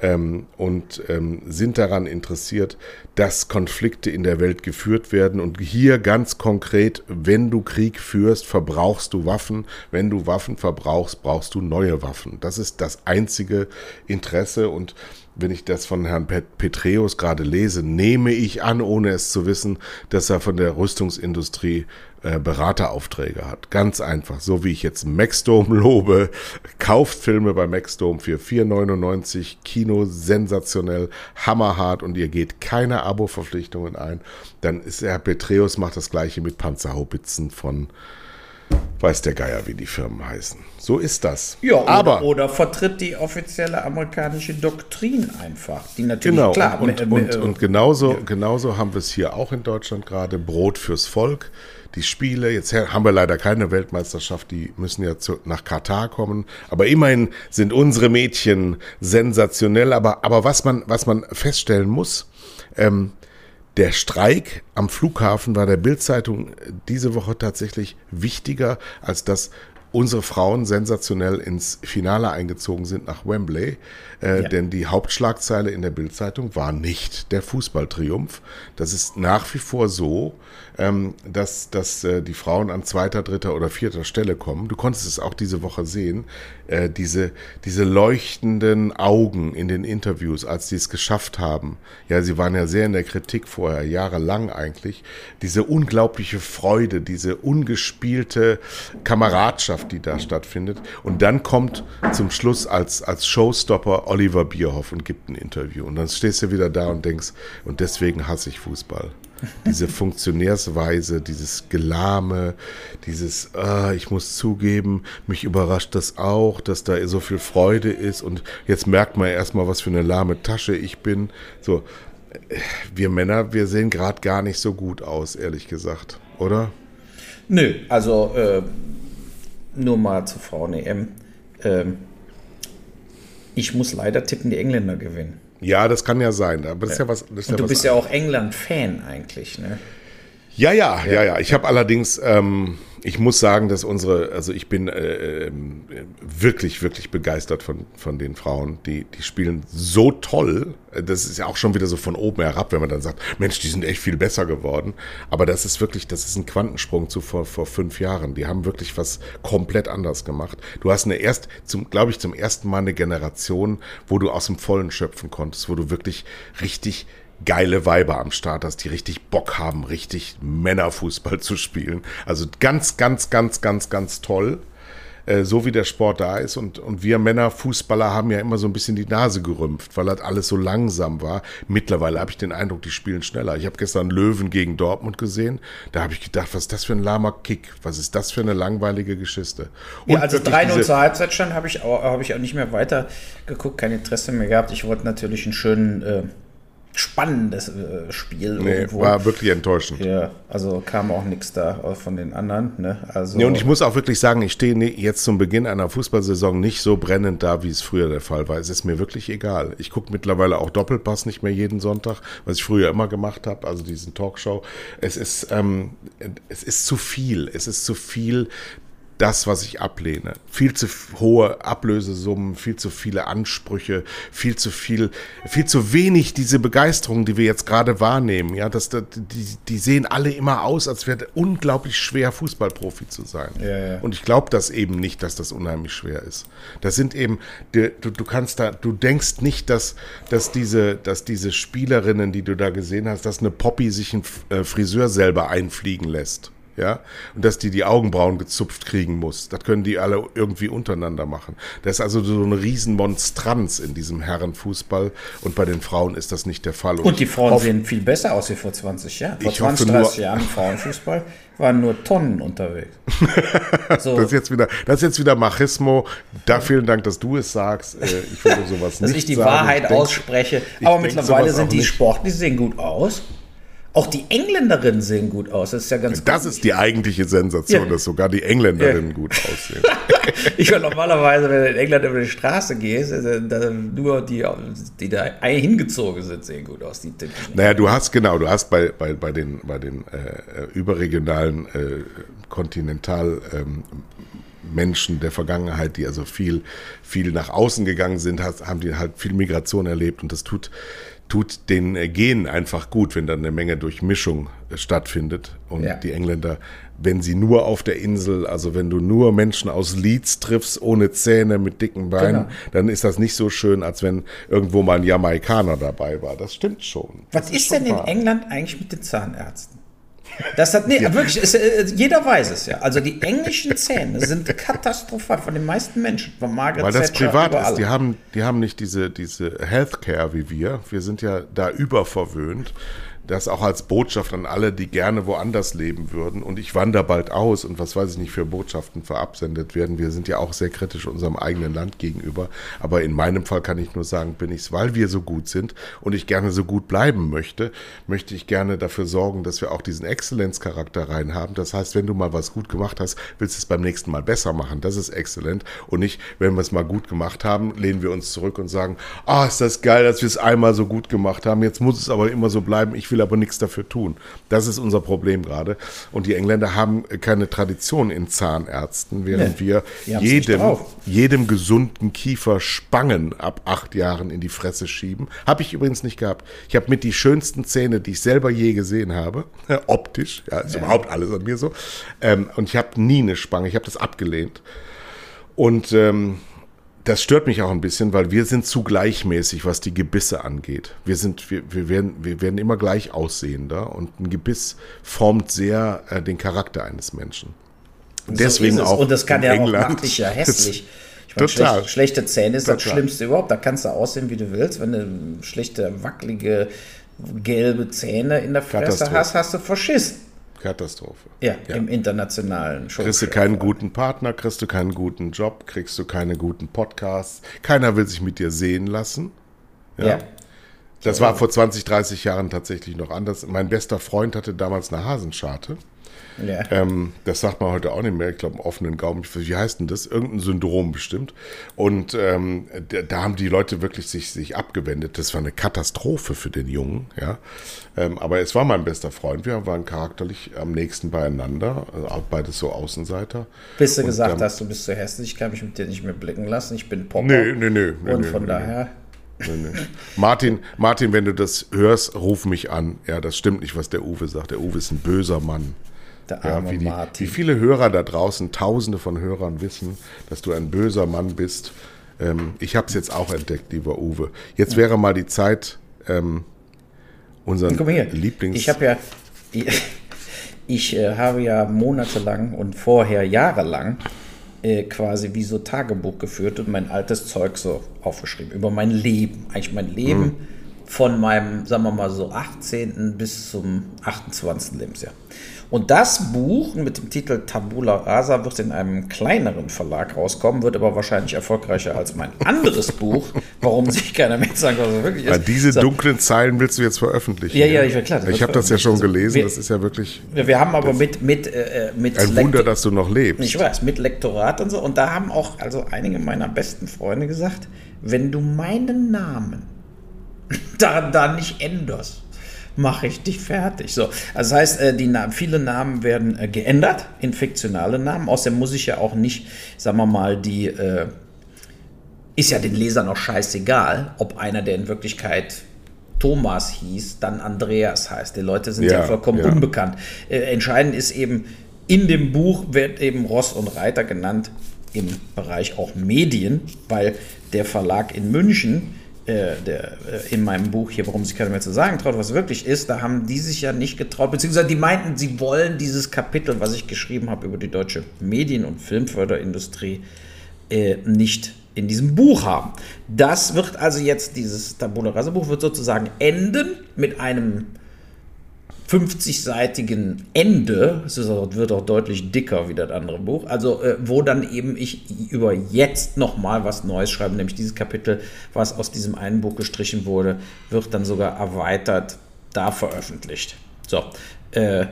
ähm, und ähm, sind daran interessiert, dass Konflikte in der Welt geführt werden. Und hier ganz konkret, wenn du Krieg führst, verbrauchst du Waffen. Wenn du Waffen verbrauchst, brauchst du neue Waffen. Das ist das einzige Interesse und wenn ich das von Herrn Petreus gerade lese, nehme ich an, ohne es zu wissen, dass er von der Rüstungsindustrie Berateraufträge hat. Ganz einfach. So wie ich jetzt Maxdome lobe, kauft Filme bei Maxdome für 4,99, Kino sensationell, hammerhart und ihr geht keine Abo-Verpflichtungen ein. Dann ist Herr Petreus macht das gleiche mit Panzerhaubitzen von weiß der Geier, wie die Firmen heißen. So ist das. Ja, oder, aber oder vertritt die offizielle amerikanische Doktrin einfach, die natürlich genau, klar. Und, und, und, und genauso, ja. genauso haben wir es hier auch in Deutschland gerade Brot fürs Volk. Die Spiele, jetzt haben wir leider keine Weltmeisterschaft, die müssen ja zu, nach Katar kommen. Aber immerhin sind unsere Mädchen sensationell. Aber, aber was man, was man feststellen muss, ähm, der Streik am Flughafen war der Bildzeitung diese Woche tatsächlich wichtiger, als dass unsere Frauen sensationell ins Finale eingezogen sind nach Wembley. Äh, ja. Denn die Hauptschlagzeile in der Bildzeitung war nicht der Fußballtriumph. Das ist nach wie vor so, ähm, dass, dass äh, die Frauen an zweiter, dritter oder vierter Stelle kommen. Du konntest es auch diese Woche sehen. Äh, diese, diese leuchtenden Augen in den Interviews, als sie es geschafft haben. Ja, sie waren ja sehr in der Kritik vorher, jahrelang eigentlich. Diese unglaubliche Freude, diese ungespielte Kameradschaft, die da stattfindet. Und dann kommt zum Schluss als, als Showstopper Oliver Bierhoff und gibt ein Interview. Und dann stehst du wieder da und denkst, und deswegen hasse ich Fußball. Diese Funktionärsweise, dieses Gelahme, dieses, ah, ich muss zugeben, mich überrascht das auch, dass da so viel Freude ist und jetzt merkt man erstmal, was für eine lahme Tasche ich bin. So, wir Männer, wir sehen gerade gar nicht so gut aus, ehrlich gesagt, oder? Nö, also äh, nur mal zur Frauen-EM. Ähm, ich muss leider tippen, die Engländer gewinnen. Ja, das kann ja sein. Aber das ist ja was. Das ist Und ja du bist ja auch England-Fan eigentlich, ne? Ja, ja, ja, ja. Ich habe allerdings, ähm, ich muss sagen, dass unsere, also ich bin äh, äh, wirklich, wirklich begeistert von, von den Frauen. Die, die spielen so toll. Das ist ja auch schon wieder so von oben herab, wenn man dann sagt, Mensch, die sind echt viel besser geworden. Aber das ist wirklich, das ist ein Quantensprung zu vor, vor fünf Jahren. Die haben wirklich was komplett anders gemacht. Du hast eine erst, zum, glaube ich, zum ersten Mal eine Generation, wo du aus dem Vollen schöpfen konntest, wo du wirklich richtig geile Weiber am Start hast, die richtig Bock haben, richtig Männerfußball zu spielen. Also ganz, ganz, ganz, ganz, ganz toll. Äh, so wie der Sport da ist. Und, und wir Männerfußballer haben ja immer so ein bisschen die Nase gerümpft, weil das alles so langsam war. Mittlerweile habe ich den Eindruck, die spielen schneller. Ich habe gestern Löwen gegen Dortmund gesehen. Da habe ich gedacht, was ist das für ein lahmer Kick? Was ist das für eine langweilige Geschichte? Und ja, also 3-0 zur Halbzeit stand, habe ich, auch, hab ich auch nicht mehr weiter geguckt, kein Interesse mehr gehabt. Ich wollte natürlich einen schönen. Äh spannendes äh, Spiel. Nee, irgendwo. war wirklich enttäuschend. Ja, also kam auch nichts da von den anderen. Ne? Also nee, und ich muss auch wirklich sagen, ich stehe jetzt zum Beginn einer Fußballsaison nicht so brennend da, wie es früher der Fall war. Es ist mir wirklich egal. Ich gucke mittlerweile auch Doppelpass nicht mehr jeden Sonntag, was ich früher immer gemacht habe, also diesen Talkshow. Es ist, ähm, es ist zu viel. Es ist zu viel das, was ich ablehne. Viel zu hohe Ablösesummen, viel zu viele Ansprüche, viel zu viel, viel zu wenig diese Begeisterung, die wir jetzt gerade wahrnehmen. Ja, das, die, die sehen alle immer aus, als wäre unglaublich schwer, Fußballprofi zu sein. Ja, ja. Und ich glaube das eben nicht, dass das unheimlich schwer ist. Das sind eben, du, du kannst da, du denkst nicht, dass, dass diese, dass diese Spielerinnen, die du da gesehen hast, dass eine Poppy sich einen äh, Friseur selber einfliegen lässt ja, und dass die die Augenbrauen gezupft kriegen muss. Das können die alle irgendwie untereinander machen. Das ist also so eine Riesenmonstranz in diesem Herrenfußball und bei den Frauen ist das nicht der Fall. Und, und die Frauen sehen viel besser aus wie vor 20 Jahren. Vor 20, 30 Jahren Frauenfußball waren nur Tonnen unterwegs. So. das, ist jetzt wieder, das ist jetzt wieder Machismo. Da vielen Dank, dass du es sagst. Äh, ich würde sowas dass nicht Dass ich die sagen. Wahrheit ich ausspreche. Aber mittlerweile sind die Sportler, die sehen gut aus. Auch die Engländerinnen sehen gut aus. Das ist ja ganz Das gut. ist die eigentliche Sensation, ja. dass sogar die Engländerinnen ja. gut aussehen. ich höre normalerweise, wenn du in England über die Straße gehst, nur die, die da hingezogen sind, sehen gut aus. Die naja, du hast genau, du hast bei, bei, bei den, bei den äh, überregionalen äh, Kontinental ähm, Menschen der Vergangenheit, die also viel, viel nach außen gegangen sind, haben die halt viel Migration erlebt und das tut tut den äh, Genen einfach gut, wenn dann eine Menge Durchmischung äh, stattfindet. Und ja. die Engländer, wenn sie nur auf der Insel, also wenn du nur Menschen aus Leeds triffst, ohne Zähne, mit dicken Beinen, genau. dann ist das nicht so schön, als wenn irgendwo mal ein Jamaikaner dabei war. Das stimmt schon. Was ist, ist denn in England eigentlich mit den Zahnärzten? Das hat, nee, ja. wirklich, ist, äh, jeder weiß es ja. Also die englischen Zähne sind katastrophal von den meisten Menschen. Von Margaret Weil das Thatcher privat ist. Die haben, die haben nicht diese, diese Healthcare wie wir. Wir sind ja da überverwöhnt das auch als Botschaft an alle, die gerne woanders leben würden. Und ich wandere bald aus und was weiß ich nicht für Botschaften verabsendet werden. Wir sind ja auch sehr kritisch unserem eigenen Land gegenüber. Aber in meinem Fall kann ich nur sagen, bin ich es, weil wir so gut sind und ich gerne so gut bleiben möchte, möchte ich gerne dafür sorgen, dass wir auch diesen Exzellenzcharakter rein haben. Das heißt, wenn du mal was gut gemacht hast, willst du es beim nächsten Mal besser machen. Das ist exzellent. Und nicht, wenn wir es mal gut gemacht haben, lehnen wir uns zurück und sagen, ah, oh, ist das geil, dass wir es einmal so gut gemacht haben. Jetzt muss es aber immer so bleiben. Ich will will aber nichts dafür tun. Das ist unser Problem gerade. Und die Engländer haben keine Tradition in Zahnärzten, während nee, wir jedem, jedem gesunden Kiefer Spangen ab acht Jahren in die Fresse schieben. Habe ich übrigens nicht gehabt. Ich habe mit die schönsten Zähne, die ich selber je gesehen habe, optisch, ja, ist ja. überhaupt alles an mir so. Ähm, und ich habe nie eine Spange, ich habe das abgelehnt. Und ähm, das stört mich auch ein bisschen, weil wir sind zu gleichmäßig, was die Gebisse angeht. Wir sind, wir, wir werden, wir werden immer gleich aussehender und ein Gebiss formt sehr äh, den Charakter eines Menschen. So Deswegen auch. Und das kann ja England. auch macht dich ja hässlich. Ich meine, Total. Schlecht, schlechte Zähne ist Total. das Schlimmste überhaupt. Da kannst du aussehen, wie du willst. Wenn du schlechte, wackelige, gelbe Zähne in der Fresse hast, hast du verschissen. Katastrophe. Ja, ja, im internationalen Show. Kriegst du keinen guten Partner, kriegst du keinen guten Job, kriegst du keine guten Podcasts. Keiner will sich mit dir sehen lassen. Ja. ja. Das war vor 20, 30 Jahren tatsächlich noch anders. Mein bester Freund hatte damals eine Hasenscharte. Ja. Ähm, das sagt man heute auch nicht mehr. Ich glaube, einen offenen Gaumen. Wie heißt denn das? Irgendein Syndrom bestimmt. Und ähm, da, da, haben die Leute wirklich sich, sich abgewendet. Das war eine Katastrophe für den Jungen. Ja. Ähm, aber es war mein bester Freund. Wir waren charakterlich am nächsten beieinander. Also beides so Außenseiter. Bis du und, gesagt ähm, hast, du bist zu hässlich, ich kann mich mit dir nicht mehr blicken lassen. Ich bin Popper. Nee, nee, nee. nee und von nee, daher. Nee, nee. Martin, Martin, wenn du das hörst, ruf mich an. Ja, das stimmt nicht, was der Uwe sagt. Der Uwe ist ein böser Mann. Der arme ja, wie, die, wie viele Hörer da draußen, tausende von Hörern wissen, dass du ein böser Mann bist. Ähm, ich habe es jetzt auch entdeckt, lieber Uwe. Jetzt wäre mal die Zeit, ähm, unseren. Lieblings... Ich habe ja... Ich, äh, habe ja monatelang und vorher jahrelang äh, quasi wie so Tagebuch geführt und mein altes Zeug so aufgeschrieben über mein Leben. Eigentlich mein Leben... Hm von meinem, sagen wir mal so, 18. bis zum 28. Lebensjahr. Und das Buch mit dem Titel Tabula Rasa wird in einem kleineren Verlag rauskommen, wird aber wahrscheinlich erfolgreicher als mein anderes Buch, warum sich keiner mehr sagen was es wirklich ist. Weil diese so. dunklen Zeilen willst du jetzt veröffentlichen. Ja, ja, ich ja, klar. Ich habe das ja schon gelesen, wir, das ist ja wirklich. Wir, wir haben aber mit. mit, äh, mit ein Lektor Wunder, dass du noch lebst. Ich weiß, mit Lektorat und so. Und da haben auch also einige meiner besten Freunde gesagt, wenn du meinen Namen da, da nicht änderst, mache ich dich fertig. So, also das heißt, äh, die Na viele Namen werden äh, geändert in fiktionale Namen. Außerdem muss ich ja auch nicht, sagen wir mal, die äh, ist ja den Lesern auch scheißegal, ob einer, der in Wirklichkeit Thomas hieß, dann Andreas heißt. Die Leute sind ja, ja vollkommen ja. unbekannt. Äh, entscheidend ist eben, in dem Buch wird eben Ross und Reiter genannt, im Bereich auch Medien, weil der Verlag in München äh, der, äh, in meinem Buch hier, warum sich keiner mehr zu sagen traut, was wirklich ist, da haben die sich ja nicht getraut, beziehungsweise die meinten, sie wollen dieses Kapitel, was ich geschrieben habe über die deutsche Medien- und Filmförderindustrie, äh, nicht in diesem Buch haben. Das wird also jetzt, dieses Tabula Rasa Buch wird sozusagen enden mit einem 50-seitigen Ende, es wird auch deutlich dicker wie das andere Buch, also äh, wo dann eben ich über jetzt nochmal was Neues schreibe, nämlich dieses Kapitel, was aus diesem einen Buch gestrichen wurde, wird dann sogar erweitert da veröffentlicht. So, äh,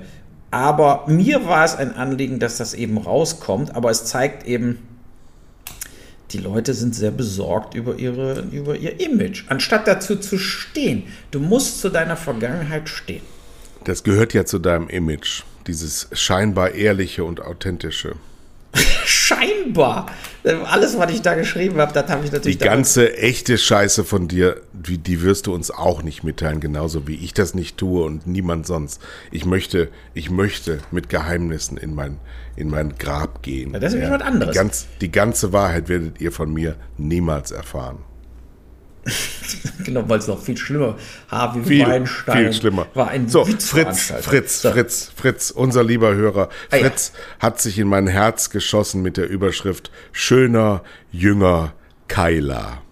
aber mir war es ein Anliegen, dass das eben rauskommt, aber es zeigt eben, die Leute sind sehr besorgt über, ihre, über ihr Image, anstatt dazu zu stehen. Du musst zu deiner Vergangenheit stehen. Das gehört ja zu deinem Image, dieses scheinbar ehrliche und authentische. scheinbar. Alles, was ich da geschrieben habe, das habe ich natürlich. Die ganze echte Scheiße von dir, die, die wirst du uns auch nicht mitteilen, genauso wie ich das nicht tue und niemand sonst. Ich möchte, ich möchte mit Geheimnissen in mein, in mein Grab gehen. Ja, das ist ja, was anderes. Die, ganz, die ganze Wahrheit werdet ihr von mir niemals erfahren. genau, weil es noch viel schlimmer Harvey viel, Weinstein viel schlimmer. war ein so, Fritz, Fritz, so. Fritz, Fritz, unser lieber Hörer. Fritz ah, ja. hat sich in mein Herz geschossen mit der Überschrift Schöner, jünger Keiler.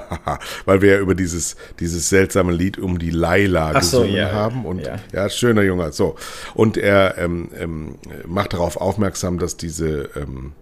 weil wir ja über dieses, dieses seltsame Lied um die Laila gesungen so, ja, haben. Und ja. ja. schöner Junger. So. Und er ähm, ähm, macht darauf aufmerksam, dass diese ähm,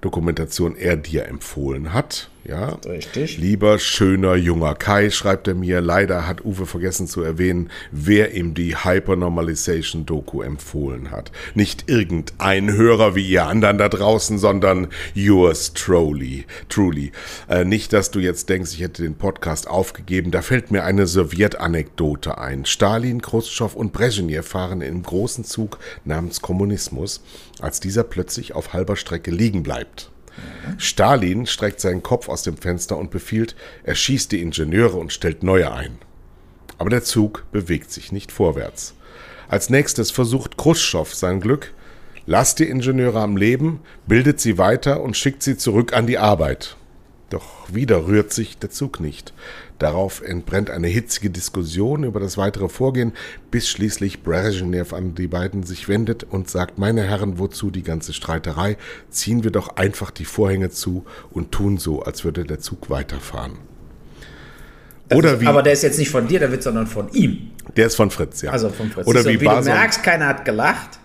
Dokumentation er dir empfohlen hat. Ja, richtig. Lieber schöner junger Kai, schreibt er mir. Leider hat Uwe vergessen zu erwähnen, wer ihm die Hypernormalization Doku empfohlen hat. Nicht irgendein Hörer wie ihr anderen da draußen, sondern yours truly. truly. Äh, nicht, dass du jetzt denkst, ich hätte den Podcast aufgegeben. Da fällt mir eine Sowjetanekdote ein. Stalin, Khrushchev und Brezhnev fahren im großen Zug namens Kommunismus, als dieser plötzlich auf halber Strecke liegen bleibt. Stalin streckt seinen Kopf aus dem Fenster und befiehlt, er schießt die Ingenieure und stellt neue ein. Aber der Zug bewegt sich nicht vorwärts. Als nächstes versucht Khrushchev sein Glück, lasst die Ingenieure am Leben, bildet sie weiter und schickt sie zurück an die Arbeit. Doch wieder rührt sich der Zug nicht. Darauf entbrennt eine hitzige Diskussion über das weitere Vorgehen, bis schließlich Brezhnev an die beiden sich wendet und sagt, meine Herren, wozu die ganze Streiterei? Ziehen wir doch einfach die Vorhänge zu und tun so, als würde der Zug weiterfahren. Oder ist, wie, aber der ist jetzt nicht von dir, der wird, sondern von ihm. Der ist von Fritz, ja. Also von Fritz. Oder wie, wie du merkst, keiner hat gelacht.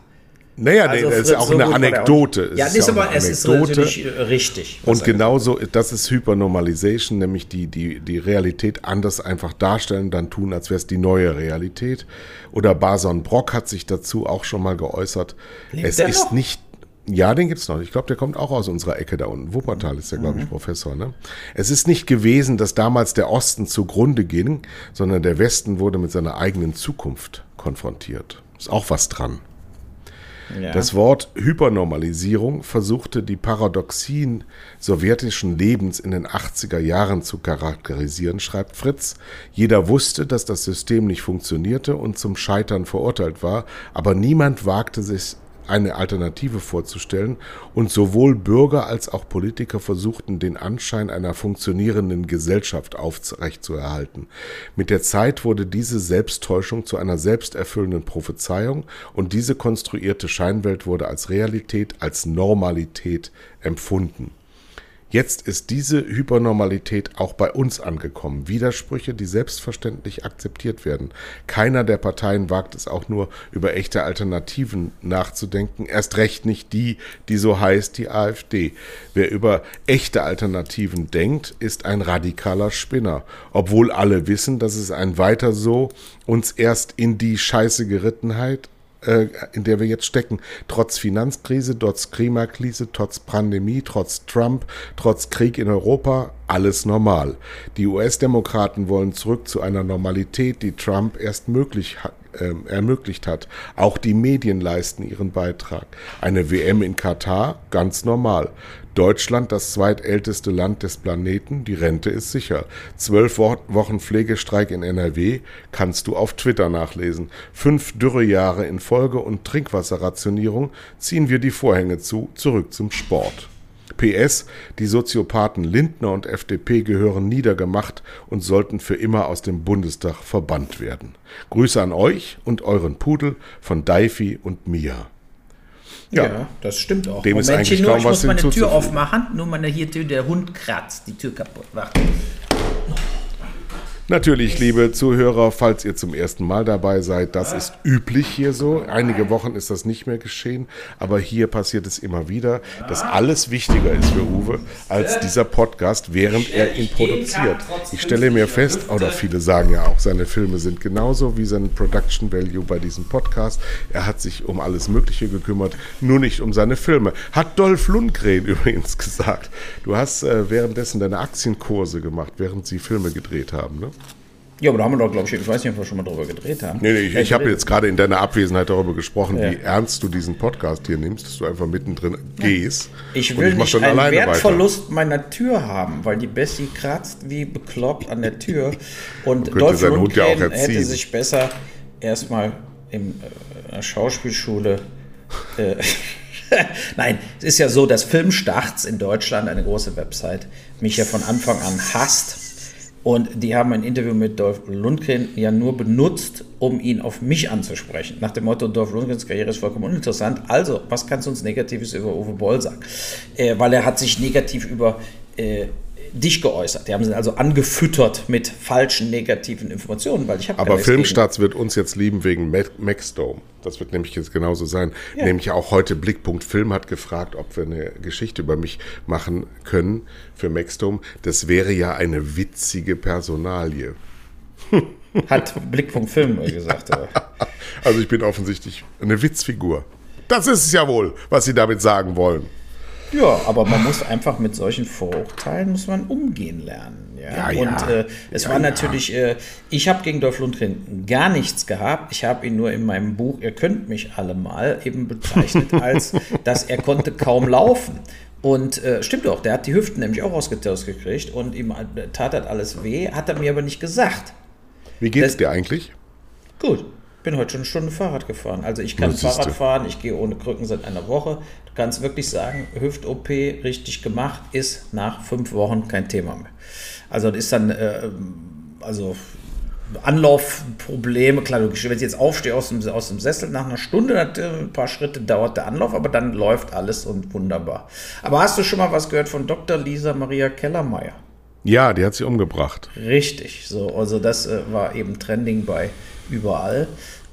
Naja, also das ist auch so eine Anekdote. Ja, ist ist aber es ist natürlich richtig. Und genauso, das ist Hypernormalisation, nämlich die, die, die Realität anders einfach darstellen, dann tun, als wäre es die neue Realität. Oder Bason Brock hat sich dazu auch schon mal geäußert. Lebt es ist noch? nicht ja, den gibt's noch. Ich glaube, der kommt auch aus unserer Ecke da unten. Wuppertal ist der, glaube ich, mhm. Professor. Ne? Es ist nicht gewesen, dass damals der Osten zugrunde ging, sondern der Westen wurde mit seiner eigenen Zukunft konfrontiert. Ist auch was dran. Das Wort Hypernormalisierung versuchte die Paradoxien sowjetischen Lebens in den 80er Jahren zu charakterisieren, schreibt Fritz. Jeder wusste, dass das System nicht funktionierte und zum Scheitern verurteilt war, aber niemand wagte sich eine Alternative vorzustellen, und sowohl Bürger als auch Politiker versuchten den Anschein einer funktionierenden Gesellschaft aufrechtzuerhalten. Mit der Zeit wurde diese Selbsttäuschung zu einer selbsterfüllenden Prophezeiung, und diese konstruierte Scheinwelt wurde als Realität, als Normalität empfunden. Jetzt ist diese Hypernormalität auch bei uns angekommen. Widersprüche, die selbstverständlich akzeptiert werden. Keiner der Parteien wagt es auch nur, über echte Alternativen nachzudenken. Erst recht nicht die, die so heißt, die AfD. Wer über echte Alternativen denkt, ist ein radikaler Spinner. Obwohl alle wissen, dass es ein weiter so uns erst in die Scheiße gerittenheit äh, in der wir jetzt stecken, trotz Finanzkrise, trotz Klimakrise, trotz Pandemie, trotz Trump, trotz Krieg in Europa, alles normal. Die US-Demokraten wollen zurück zu einer Normalität, die Trump erst möglich hat, äh, ermöglicht hat. Auch die Medien leisten ihren Beitrag. Eine WM in Katar, ganz normal. Deutschland, das zweitälteste Land des Planeten, die Rente ist sicher. Zwölf Wochen Pflegestreik in NRW kannst du auf Twitter nachlesen. Fünf Dürrejahre in Folge und Trinkwasserrationierung ziehen wir die Vorhänge zu, zurück zum Sport. PS, die Soziopathen Lindner und FDP gehören niedergemacht und sollten für immer aus dem Bundestag verbannt werden. Grüße an euch und euren Pudel von Daifi und Mia. Ja, ja, das stimmt auch. Dem Momentchen ist eigentlich nur, kaum ich was muss meine Tür aufmachen, nur meine hier der Hund kratzt die Tür kaputt. Warte. Natürlich, liebe Zuhörer, falls ihr zum ersten Mal dabei seid, das ist üblich hier so. Einige Wochen ist das nicht mehr geschehen, aber hier passiert es immer wieder, dass alles wichtiger ist für Uwe als dieser Podcast, während er ihn produziert. Ich stelle mir fest, oder viele sagen ja auch, seine Filme sind genauso wie sein Production Value bei diesem Podcast. Er hat sich um alles Mögliche gekümmert, nur nicht um seine Filme. Hat Dolph Lundgren übrigens gesagt. Du hast äh, währenddessen deine Aktienkurse gemacht, während sie Filme gedreht haben, ne? Ja, aber da haben wir doch, glaube ich, ich weiß nicht, ob wir schon mal drüber gedreht haben. Nee, nee, ich, ich habe jetzt gerade in deiner Abwesenheit darüber gesprochen, ja. wie ernst du diesen Podcast hier nimmst, dass du einfach mittendrin gehst. Ich will ich nicht einen Wertverlust weiter. meiner Tür haben, weil die Bessie kratzt wie bekloppt an der Tür. Und Dolph Lundgren ja hätte sich besser erstmal in äh, der Schauspielschule äh, Nein, es ist ja so, dass Filmstarts in Deutschland, eine große Website, mich ja von Anfang an hasst und die haben ein Interview mit Dolph Lundgren ja nur benutzt, um ihn auf mich anzusprechen. Nach dem Motto, Dolph Lundgrens Karriere ist vollkommen uninteressant. Also, was kannst du uns Negatives über Uwe Boll sagen? Äh, weil er hat sich negativ über äh, dich geäußert. Die haben sie also angefüttert mit falschen negativen Informationen, weil ich habe Aber Filmstarts wird uns jetzt lieben wegen Maxdome. Das wird nämlich jetzt genauso sein. Ja. Nämlich auch heute Blickpunkt Film hat gefragt, ob wir eine Geschichte über mich machen können für Maxdome. Das wäre ja eine witzige Personalie. Hat Blickpunkt Film gesagt. Ja. Also ich bin offensichtlich eine Witzfigur. Das ist es ja wohl, was Sie damit sagen wollen. Ja, aber man muss einfach mit solchen Vorurteilen muss man umgehen lernen. Ja, ja und äh, es ja, war natürlich, äh, ich habe gegen Dolph Lundgren gar nichts gehabt. Ich habe ihn nur in meinem Buch, ihr könnt mich alle mal, eben bezeichnet als, dass er konnte kaum laufen. Und äh, stimmt doch, der hat die Hüften nämlich auch ausgetauscht gekriegt und ihm äh, tat das alles weh, hat er mir aber nicht gesagt. Wie geht's das, dir eigentlich? Gut bin heute schon eine Stunde Fahrrad gefahren. Also ich kann Fahrrad fahren, ich gehe ohne Krücken seit einer Woche. Du kannst wirklich sagen, Hüft-OP richtig gemacht ist nach fünf Wochen kein Thema mehr. Also das ist dann, äh, also Anlaufprobleme, klar, wenn ich jetzt aufstehe aus dem, aus dem Sessel nach einer Stunde, äh, ein paar Schritte dauert der Anlauf, aber dann läuft alles und wunderbar. Aber hast du schon mal was gehört von Dr. Lisa Maria Kellermeier? Ja, die hat sie umgebracht. Richtig, so, also das äh, war eben Trending bei überall.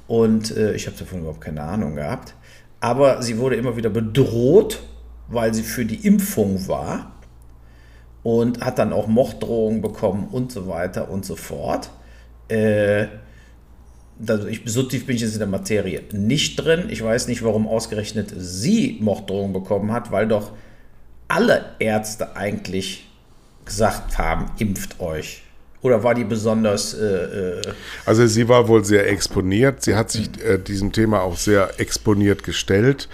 Und äh, ich habe davon überhaupt keine Ahnung gehabt. Aber sie wurde immer wieder bedroht, weil sie für die Impfung war und hat dann auch Morddrohungen bekommen und so weiter und so fort. Äh, also ich, so tief bin ich jetzt in der Materie nicht drin. Ich weiß nicht, warum ausgerechnet sie Morddrohungen bekommen hat, weil doch alle Ärzte eigentlich gesagt haben, impft euch. Oder war die besonders. Äh, äh also, sie war wohl sehr exponiert. Sie hat sich äh, diesem Thema auch sehr exponiert gestellt.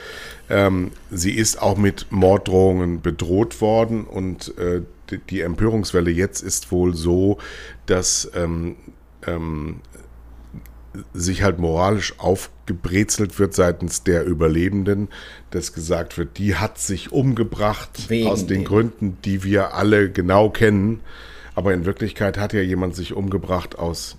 Ähm, sie ist auch mit Morddrohungen bedroht worden und äh, die, die, Empörungswelle jetzt ist wohl so, dass ähm, ähm, sich halt moralisch aufgebrezelt wird seitens der Überlebenden, dass gesagt wird, die hat sich umgebracht Wegen aus den Gründen, die wir alle genau kennen. Aber in Wirklichkeit hat ja jemand sich umgebracht aus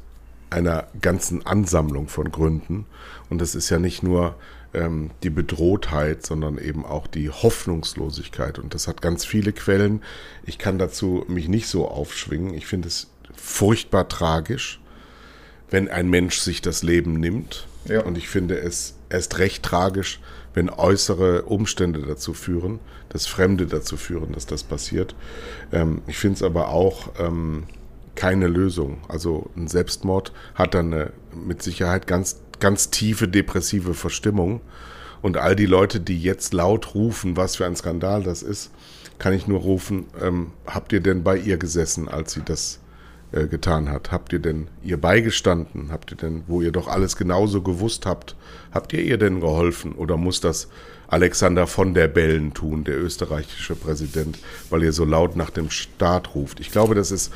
einer ganzen Ansammlung von Gründen. Und das ist ja nicht nur ähm, die Bedrohtheit, sondern eben auch die Hoffnungslosigkeit. Und das hat ganz viele Quellen. Ich kann dazu mich nicht so aufschwingen. Ich finde es furchtbar tragisch, wenn ein Mensch sich das Leben nimmt. Ja. Und ich finde es erst recht tragisch, wenn äußere Umstände dazu führen, dass Fremde dazu führen, dass das passiert. Ähm, ich finde es aber auch ähm, keine Lösung. Also ein Selbstmord hat dann eine, mit Sicherheit ganz, ganz tiefe depressive Verstimmung. Und all die Leute, die jetzt laut rufen, was für ein Skandal das ist, kann ich nur rufen, ähm, habt ihr denn bei ihr gesessen, als sie das äh, getan hat? Habt ihr denn ihr beigestanden? Habt ihr denn, wo ihr doch alles genauso gewusst habt, habt ihr ihr denn geholfen? Oder muss das Alexander von der Bellen tun, der österreichische Präsident, weil ihr so laut nach dem Staat ruft? Ich glaube, das ist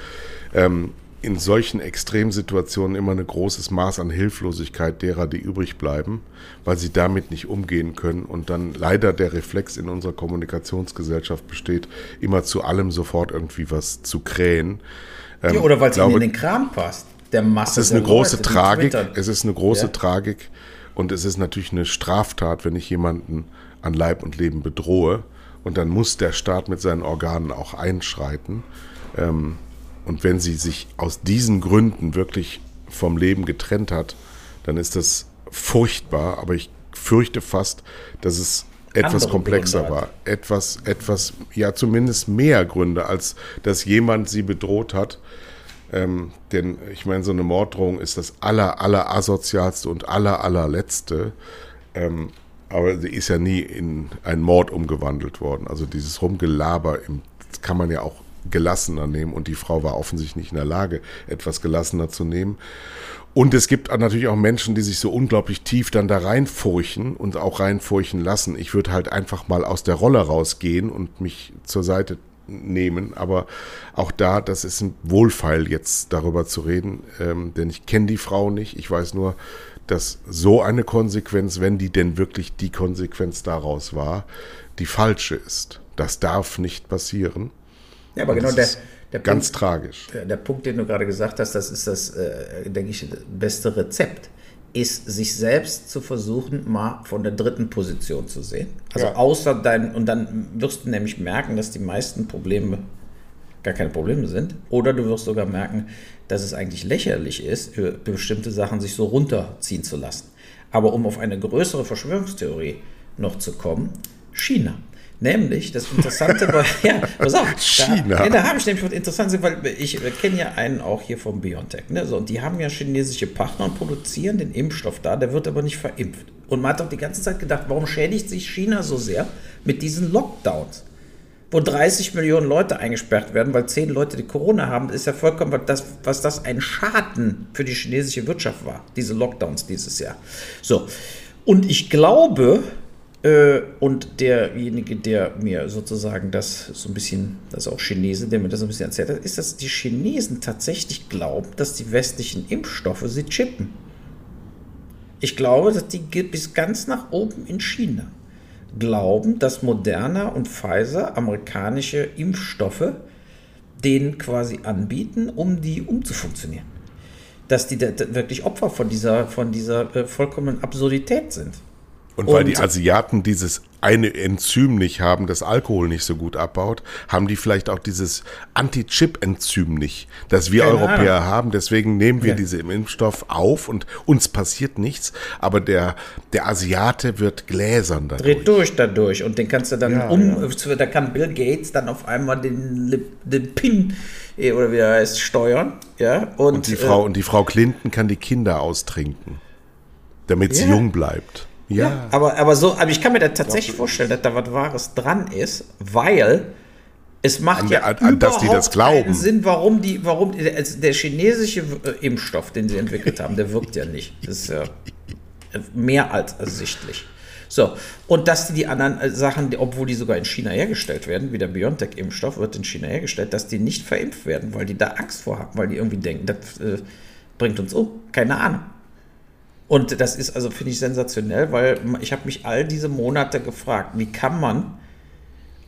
ähm, in solchen Extremsituationen immer ein großes Maß an Hilflosigkeit derer, die übrig bleiben, weil sie damit nicht umgehen können und dann leider der Reflex in unserer Kommunikationsgesellschaft besteht, immer zu allem sofort irgendwie was zu krähen. Ähm, ja, oder weil es ihnen in den Kram passt. Der Masse. Es ist eine große Leute, Tragik. Es ist eine große ja. Tragik. Und es ist natürlich eine Straftat, wenn ich jemanden an Leib und Leben bedrohe. Und dann muss der Staat mit seinen Organen auch einschreiten. Ähm, und wenn sie sich aus diesen Gründen wirklich vom Leben getrennt hat, dann ist das furchtbar. Aber ich fürchte fast, dass es etwas komplexer war. Etwas, etwas, ja, zumindest mehr Gründe, als dass jemand sie bedroht hat. Ähm, denn ich meine, so eine Morddrohung ist das aller, aller asozialste und aller, allerletzte. Ähm, aber sie ist ja nie in einen Mord umgewandelt worden. Also dieses Rumgelaber im, kann man ja auch gelassener nehmen und die Frau war offensichtlich nicht in der Lage, etwas gelassener zu nehmen. Und es gibt natürlich auch Menschen, die sich so unglaublich tief dann da reinfurchen und auch reinfurchen lassen. Ich würde halt einfach mal aus der Rolle rausgehen und mich zur Seite nehmen. Aber auch da, das ist ein Wohlfeil, jetzt darüber zu reden, ähm, denn ich kenne die Frau nicht. Ich weiß nur, dass so eine Konsequenz, wenn die denn wirklich die Konsequenz daraus war, die falsche ist. Das darf nicht passieren. Ja, aber genau der, der ganz Punkt, tragisch. Der, der, Punkt, den du gerade gesagt hast, das ist das, äh, denke ich, beste Rezept, ist sich selbst zu versuchen, mal von der dritten Position zu sehen. Also ja. außer dein, und dann wirst du nämlich merken, dass die meisten Probleme gar keine Probleme sind. Oder du wirst sogar merken, dass es eigentlich lächerlich ist, für bestimmte Sachen sich so runterziehen zu lassen. Aber um auf eine größere Verschwörungstheorie noch zu kommen, China. Nämlich, das Interessante war, ja, pass auf, China. Da, ja, da habe ich nämlich was Interessantes, weil ich kenne ja einen auch hier vom BioNTech, ne, so, und die haben ja chinesische Partner und produzieren den Impfstoff da, der wird aber nicht verimpft. Und man hat doch die ganze Zeit gedacht, warum schädigt sich China so sehr mit diesen Lockdowns? Wo 30 Millionen Leute eingesperrt werden, weil 10 Leute die Corona haben, ist ja vollkommen, das, was das ein Schaden für die chinesische Wirtschaft war, diese Lockdowns dieses Jahr. So. Und ich glaube, und derjenige, der mir sozusagen das so ein bisschen, das ist auch Chinese, der mir das so ein bisschen erzählt hat, ist, dass die Chinesen tatsächlich glauben, dass die westlichen Impfstoffe sie chippen. Ich glaube, dass die bis ganz nach oben in China glauben, dass Moderna und Pfizer amerikanische Impfstoffe denen quasi anbieten, um die umzufunktionieren. Dass die wirklich Opfer von dieser, von dieser äh, vollkommenen Absurdität sind. Und weil und die Asiaten dieses eine Enzym nicht haben, das Alkohol nicht so gut abbaut, haben die vielleicht auch dieses Anti-Chip-Enzym nicht, das wir genau. Europäer haben. Deswegen nehmen wir ja. diese Impfstoff auf und uns passiert nichts. Aber der, der Asiate wird gläsern dadurch. Dreht durch dadurch. Und den kannst du dann ja, um, ja. da kann Bill Gates dann auf einmal den, den PIN eh, oder wie er heißt, steuern. Ja, und, und die Frau, äh, und die Frau Clinton kann die Kinder austrinken, damit sie jung bleibt. Ja. ja. aber, aber so, aber ich kann mir da tatsächlich vorstellen, dass da was Wahres dran ist, weil es macht an, ja an, an, die das keinen Sinn, warum die, warum also der chinesische äh, Impfstoff, den sie entwickelt haben, der wirkt ja nicht. Das ist ja mehr als ersichtlich. So, und dass die, die anderen äh, Sachen, obwohl die sogar in China hergestellt werden, wie der BioNTech-Impfstoff wird in China hergestellt, dass die nicht verimpft werden, weil die da Angst vor haben, weil die irgendwie denken, das äh, bringt uns um. Keine Ahnung. Und das ist also, finde ich, sensationell, weil ich habe mich all diese Monate gefragt, wie kann man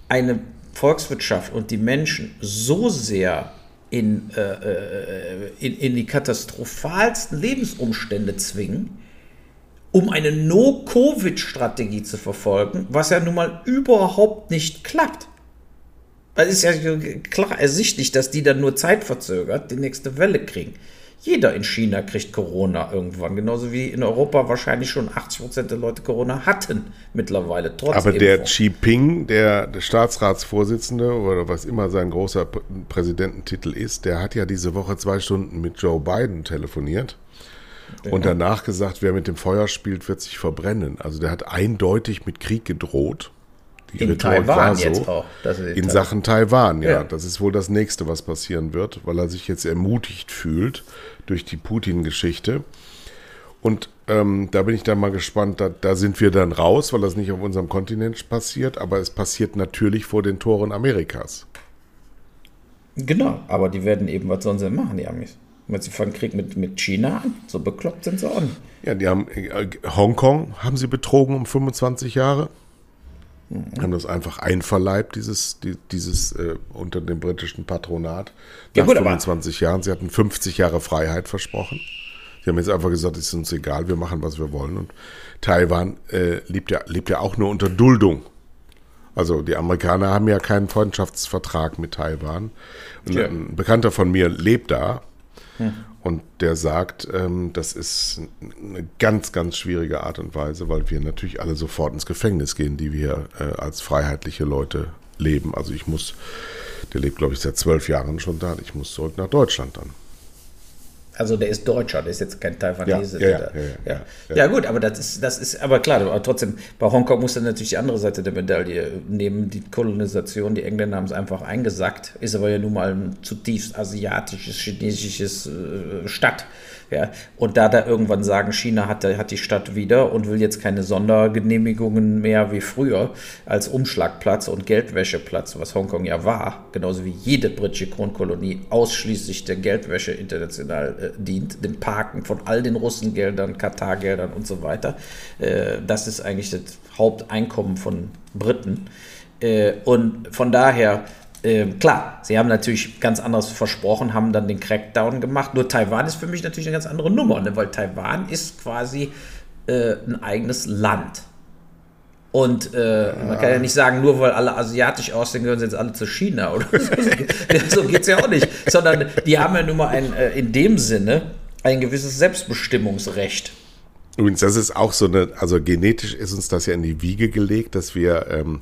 eine Volkswirtschaft und die Menschen so sehr in, äh, äh in, in die katastrophalsten Lebensumstände zwingen, um eine No-Covid-Strategie zu verfolgen, was ja nun mal überhaupt nicht klappt. Es ist ja klar ersichtlich, dass die dann nur zeitverzögert die nächste Welle kriegen. Jeder in China kriegt Corona irgendwann, genauso wie in Europa wahrscheinlich schon 80 Prozent der Leute Corona hatten mittlerweile. Trotz Aber der Xi Jinping, der, der, Staatsratsvorsitzende oder was immer sein großer Präsidententitel ist, der hat ja diese Woche zwei Stunden mit Joe Biden telefoniert. Ja. Und danach gesagt, wer mit dem Feuer spielt, wird sich verbrennen. Also der hat eindeutig mit Krieg gedroht. Die in Taiwan so, jetzt auch. in Sachen Taiwan, ja. ja. Das ist wohl das nächste, was passieren wird, weil er sich jetzt ermutigt fühlt durch die Putin-Geschichte. Und ähm, da bin ich dann mal gespannt, da, da, sind wir dann raus, weil das nicht auf unserem Kontinent passiert, aber es passiert natürlich vor den Toren Amerikas. Genau, aber die werden eben, was sollen sie machen, die Amis? Wenn sie fangen Krieg mit, mit China an, so bekloppt sind sie auch nicht. Ja, die haben äh, Hongkong haben sie betrogen um 25 Jahre. Haben das einfach einverleibt, dieses, die, dieses äh, unter dem britischen Patronat. Nach ja, gut, 25 Jahren. Sie hatten 50 Jahre Freiheit versprochen. Sie haben jetzt einfach gesagt, es ist uns egal, wir machen, was wir wollen. Und Taiwan äh, lebt, ja, lebt ja auch nur unter Duldung. Also die Amerikaner haben ja keinen Freundschaftsvertrag mit Taiwan. Und ja. ein Bekannter von mir lebt da. Hm. Und der sagt, ähm, das ist eine ganz, ganz schwierige Art und Weise, weil wir natürlich alle sofort ins Gefängnis gehen, die wir äh, als freiheitliche Leute leben. Also ich muss, der lebt, glaube ich, seit zwölf Jahren schon da. Ich muss zurück nach Deutschland dann. Also der ist Deutscher, der ist jetzt kein Taiwanese. Ja, ja, ja, ja, ja, ja. gut, aber das ist, das ist, aber klar, aber trotzdem, bei Hongkong muss dann natürlich die andere Seite der Medaille nehmen, die Kolonisation, die Engländer haben es einfach eingesackt, ist aber ja nun mal ein zutiefst asiatisches, chinesisches äh, Stadt. Ja, und da da irgendwann sagen, China hat, hat die Stadt wieder und will jetzt keine Sondergenehmigungen mehr wie früher als Umschlagplatz und Geldwäscheplatz, was Hongkong ja war, genauso wie jede britische Kronkolonie ausschließlich der Geldwäsche international äh, dient, dem Parken von all den Russengeldern, Katargeldern und so weiter. Äh, das ist eigentlich das Haupteinkommen von Briten. Äh, und von daher äh, klar, sie haben natürlich ganz anderes versprochen, haben dann den Crackdown gemacht. Nur Taiwan ist für mich natürlich eine ganz andere Nummer, ne? weil Taiwan ist quasi äh, ein eigenes Land. Und äh, ja. man kann ja nicht sagen, nur weil alle asiatisch aussehen, gehören sie jetzt alle zu China oder so. so es ja auch nicht. Sondern die haben ja nun mal ein, äh, in dem Sinne ein gewisses Selbstbestimmungsrecht. Übrigens, das ist auch so eine, also genetisch ist uns das ja in die Wiege gelegt, dass wir ähm,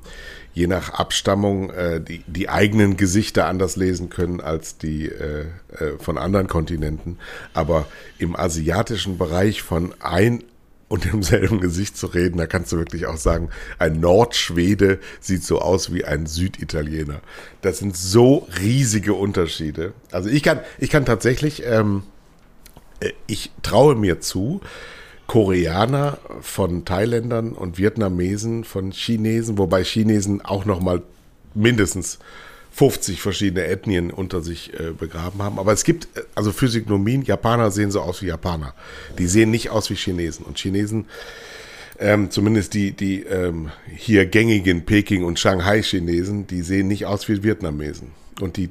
je nach Abstammung äh, die, die eigenen Gesichter anders lesen können als die äh, äh, von anderen Kontinenten. Aber im asiatischen Bereich von ein und demselben Gesicht zu reden, da kannst du wirklich auch sagen, ein Nordschwede sieht so aus wie ein Süditaliener. Das sind so riesige Unterschiede. Also ich kann, ich kann tatsächlich, ähm, äh, ich traue mir zu, Koreaner von Thailändern und Vietnamesen von Chinesen, wobei Chinesen auch noch mal mindestens 50 verschiedene Ethnien unter sich äh, begraben haben. Aber es gibt, äh, also Physiognomien, Japaner sehen so aus wie Japaner. Die sehen nicht aus wie Chinesen. Und Chinesen, ähm, zumindest die, die ähm, hier gängigen Peking- und Shanghai-Chinesen, die sehen nicht aus wie Vietnamesen. Und die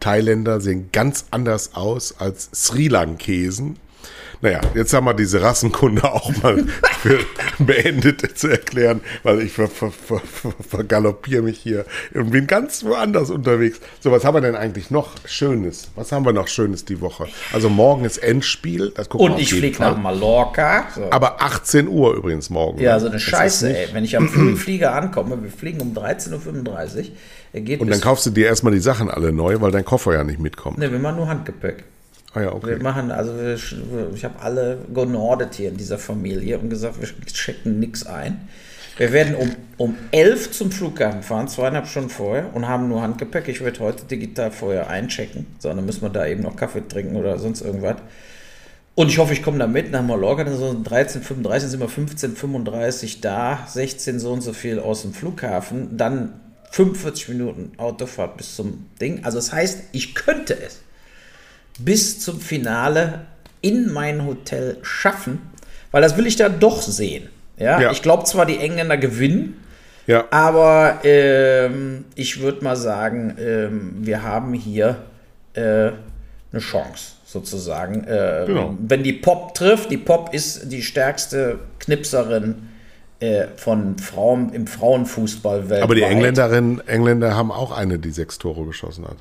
Thailänder sehen ganz anders aus als Sri Lankesen naja, jetzt haben wir diese Rassenkunde auch mal beendet zu erklären, weil ich vergaloppiere ver, ver, mich hier und bin ganz woanders unterwegs. So, was haben wir denn eigentlich noch Schönes? Was haben wir noch Schönes die Woche? Also morgen ist Endspiel. und ich fliege nach Mallorca. So. Aber 18 Uhr übrigens morgen. Ja, ne? so eine das Scheiße, ey. Wenn ich am frühen Flieger ankomme, wir fliegen um 13.35 Uhr. Geht und dann kaufst du dir erstmal die Sachen alle neu, weil dein Koffer ja nicht mitkommt. Ne, wir machen nur Handgepäck. Ah ja, okay. Wir machen, also wir, ich habe alle genordet hier in dieser Familie und gesagt, wir checken nichts ein. Wir werden um, um elf zum Flughafen fahren, zweieinhalb Stunden vorher und haben nur Handgepäck. Ich werde heute digital vorher einchecken. So, dann müssen wir da eben noch Kaffee trinken oder sonst irgendwas. Und ich hoffe, ich komme da mit nach Mallorca. Dann so 13.35 sind wir 15.35 da, 16 so und so viel aus dem Flughafen. Dann 45 Minuten Autofahrt bis zum Ding. Also das heißt, ich könnte es bis zum Finale in mein Hotel schaffen, weil das will ich da doch sehen. Ja, ja. ich glaube zwar, die Engländer gewinnen, ja. aber ähm, ich würde mal sagen, ähm, wir haben hier äh, eine Chance, sozusagen. Äh, genau. Wenn die Pop trifft, die Pop ist die stärkste Knipserin äh, von Frauen im Frauenfußball weltweit. Aber die Engländerinnen, Engländer haben auch eine, die sechs Tore geschossen hat.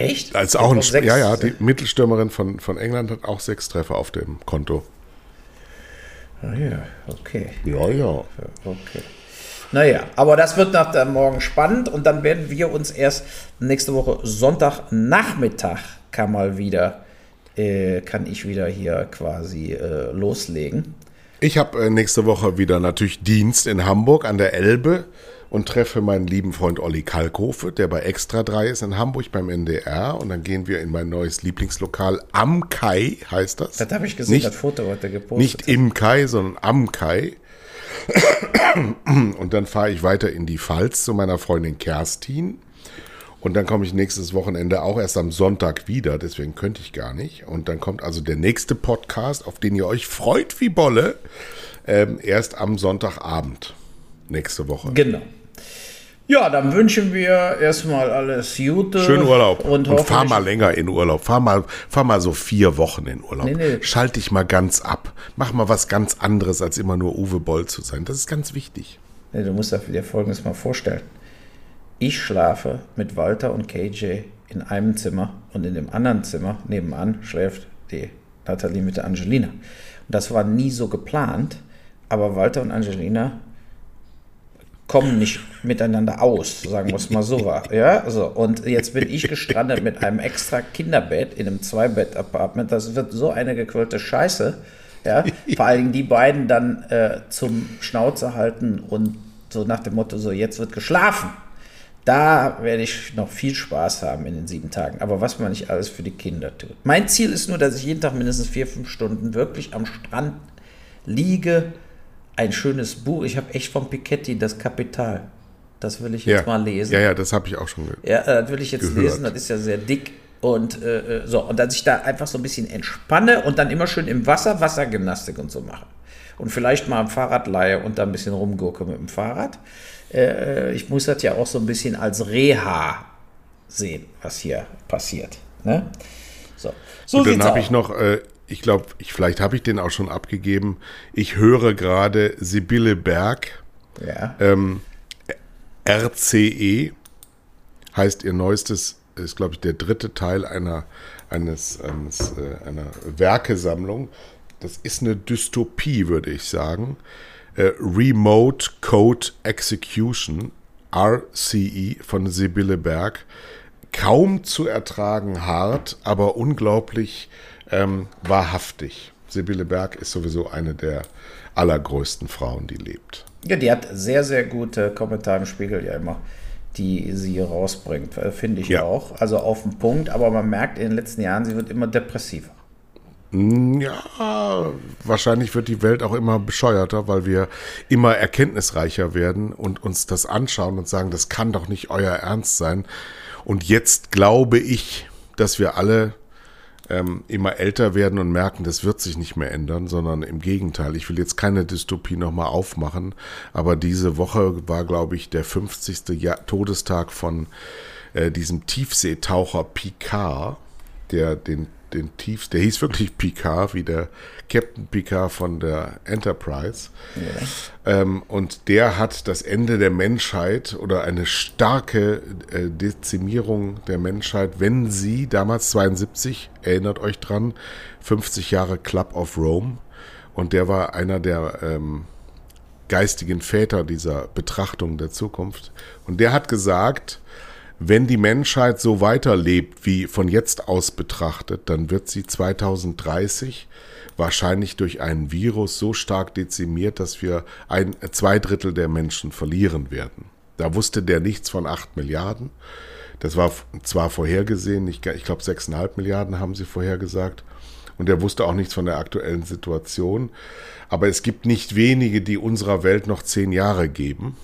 Echt? Als auch ein, sechs, ja, ja, die Mittelstürmerin von, von England hat auch sechs Treffer auf dem Konto. Ah ja, okay. Ja, ja. Okay. Naja, aber das wird nach der Morgen spannend und dann werden wir uns erst nächste Woche Sonntagnachmittag kann mal wieder, äh, kann ich wieder hier quasi äh, loslegen. Ich habe äh, nächste Woche wieder natürlich Dienst in Hamburg an der Elbe und treffe meinen lieben Freund Olli Kalkofe, der bei Extra 3 ist in Hamburg beim NDR. Und dann gehen wir in mein neues Lieblingslokal am Kai, heißt das. Das habe ich gesehen, nicht, das Foto heute gepostet. Nicht im Kai, sondern am Kai. Und dann fahre ich weiter in die Pfalz zu meiner Freundin Kerstin. Und dann komme ich nächstes Wochenende auch erst am Sonntag wieder, deswegen könnte ich gar nicht. Und dann kommt also der nächste Podcast, auf den ihr euch freut wie Bolle, ähm, erst am Sonntagabend nächste Woche. Genau. Ja, dann wünschen wir erstmal alles Gute. Schönen Urlaub. Und, und fahr mal länger in Urlaub. Fahr mal, fahr mal so vier Wochen in Urlaub. Nee, nee. Schalt dich mal ganz ab. Mach mal was ganz anderes, als immer nur Uwe Boll zu sein. Das ist ganz wichtig. Nee, du musst dir Folgendes mal vorstellen. Ich schlafe mit Walter und KJ in einem Zimmer und in dem anderen Zimmer nebenan schläft die Nathalie mit der Angelina. Und das war nie so geplant, aber Walter und Angelina kommen nicht miteinander aus, sagen wir es mal so war. Ja, so. Und jetzt bin ich gestrandet mit einem extra Kinderbett in einem Zwei-Bett-Apartment. Das wird so eine gequirlte Scheiße. Ja, vor allen Dingen die beiden dann äh, zum Schnauze halten und so nach dem Motto, so jetzt wird geschlafen. Da werde ich noch viel Spaß haben in den sieben Tagen. Aber was man nicht alles für die Kinder tut. Mein Ziel ist nur, dass ich jeden Tag mindestens vier, fünf Stunden wirklich am Strand liege, ein schönes Buch. Ich habe echt von Piketty das Kapital. Das will ich jetzt ja. mal lesen. Ja, ja, das habe ich auch schon gehört. Ja, äh, das will ich jetzt gehört. lesen. Das ist ja sehr dick. Und äh, äh, so, und dass ich da einfach so ein bisschen entspanne und dann immer schön im Wasser Wassergymnastik und so mache. Und vielleicht mal am Fahrrad leihe und da ein bisschen rumgurke mit dem Fahrrad. Äh, ich muss das ja auch so ein bisschen als Reha sehen, was hier passiert. Ne? So, so und dann habe ich noch äh, ich glaube, ich, vielleicht habe ich den auch schon abgegeben. Ich höre gerade Sibylle Berg. Ja. Ähm, RCE heißt ihr neuestes, ist glaube ich der dritte Teil einer, eines, eines äh, einer Werkesammlung. Das ist eine Dystopie, würde ich sagen. Äh, Remote Code Execution, RCE von Sibylle Berg. Kaum zu ertragen hart, aber unglaublich ähm, wahrhaftig. Sibylle Berg ist sowieso eine der allergrößten Frauen, die lebt. Ja, die hat sehr, sehr gute Kommentare im Spiegel ja immer, die sie rausbringt, äh, finde ich ja. auch. Also auf den Punkt, aber man merkt in den letzten Jahren, sie wird immer depressiver. Hm, ja, wahrscheinlich wird die Welt auch immer bescheuerter, weil wir immer erkenntnisreicher werden und uns das anschauen und sagen, das kann doch nicht euer Ernst sein. Und jetzt glaube ich, dass wir alle ähm, immer älter werden und merken, das wird sich nicht mehr ändern, sondern im Gegenteil. Ich will jetzt keine Dystopie nochmal aufmachen, aber diese Woche war, glaube ich, der 50. Jahr Todestag von äh, diesem Tiefseetaucher Picard, der den den tiefsten, der hieß wirklich Picard, wie der Captain Picard von der Enterprise. Ja. Ähm, und der hat das Ende der Menschheit oder eine starke äh, Dezimierung der Menschheit, wenn sie damals 72, erinnert euch dran, 50 Jahre Club of Rome. Und der war einer der ähm, geistigen Väter dieser Betrachtung der Zukunft. Und der hat gesagt, wenn die Menschheit so weiterlebt wie von jetzt aus betrachtet, dann wird sie 2030 wahrscheinlich durch einen Virus so stark dezimiert, dass wir ein, zwei Drittel der Menschen verlieren werden. Da wusste der nichts von acht Milliarden. Das war zwar vorhergesehen, ich, ich glaube sechseinhalb Milliarden haben sie vorhergesagt. Und er wusste auch nichts von der aktuellen Situation. Aber es gibt nicht wenige, die unserer Welt noch zehn Jahre geben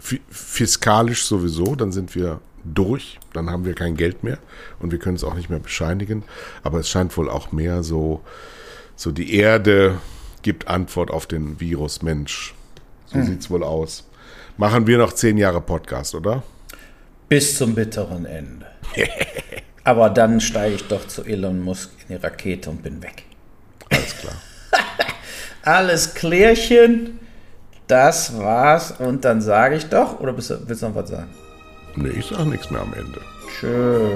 fiskalisch sowieso, dann sind wir durch, dann haben wir kein Geld mehr und wir können es auch nicht mehr bescheinigen. Aber es scheint wohl auch mehr so, so die Erde gibt Antwort auf den Virus Mensch. So hm. sieht es wohl aus. Machen wir noch zehn Jahre Podcast, oder? Bis zum bitteren Ende. Aber dann steige ich doch zu Elon Musk in die Rakete und bin weg. Alles klar. Alles klärchen. Das war's. Und dann sage ich doch, oder willst du noch was sagen? Nee, ich sage nichts mehr am Ende. Tschüss.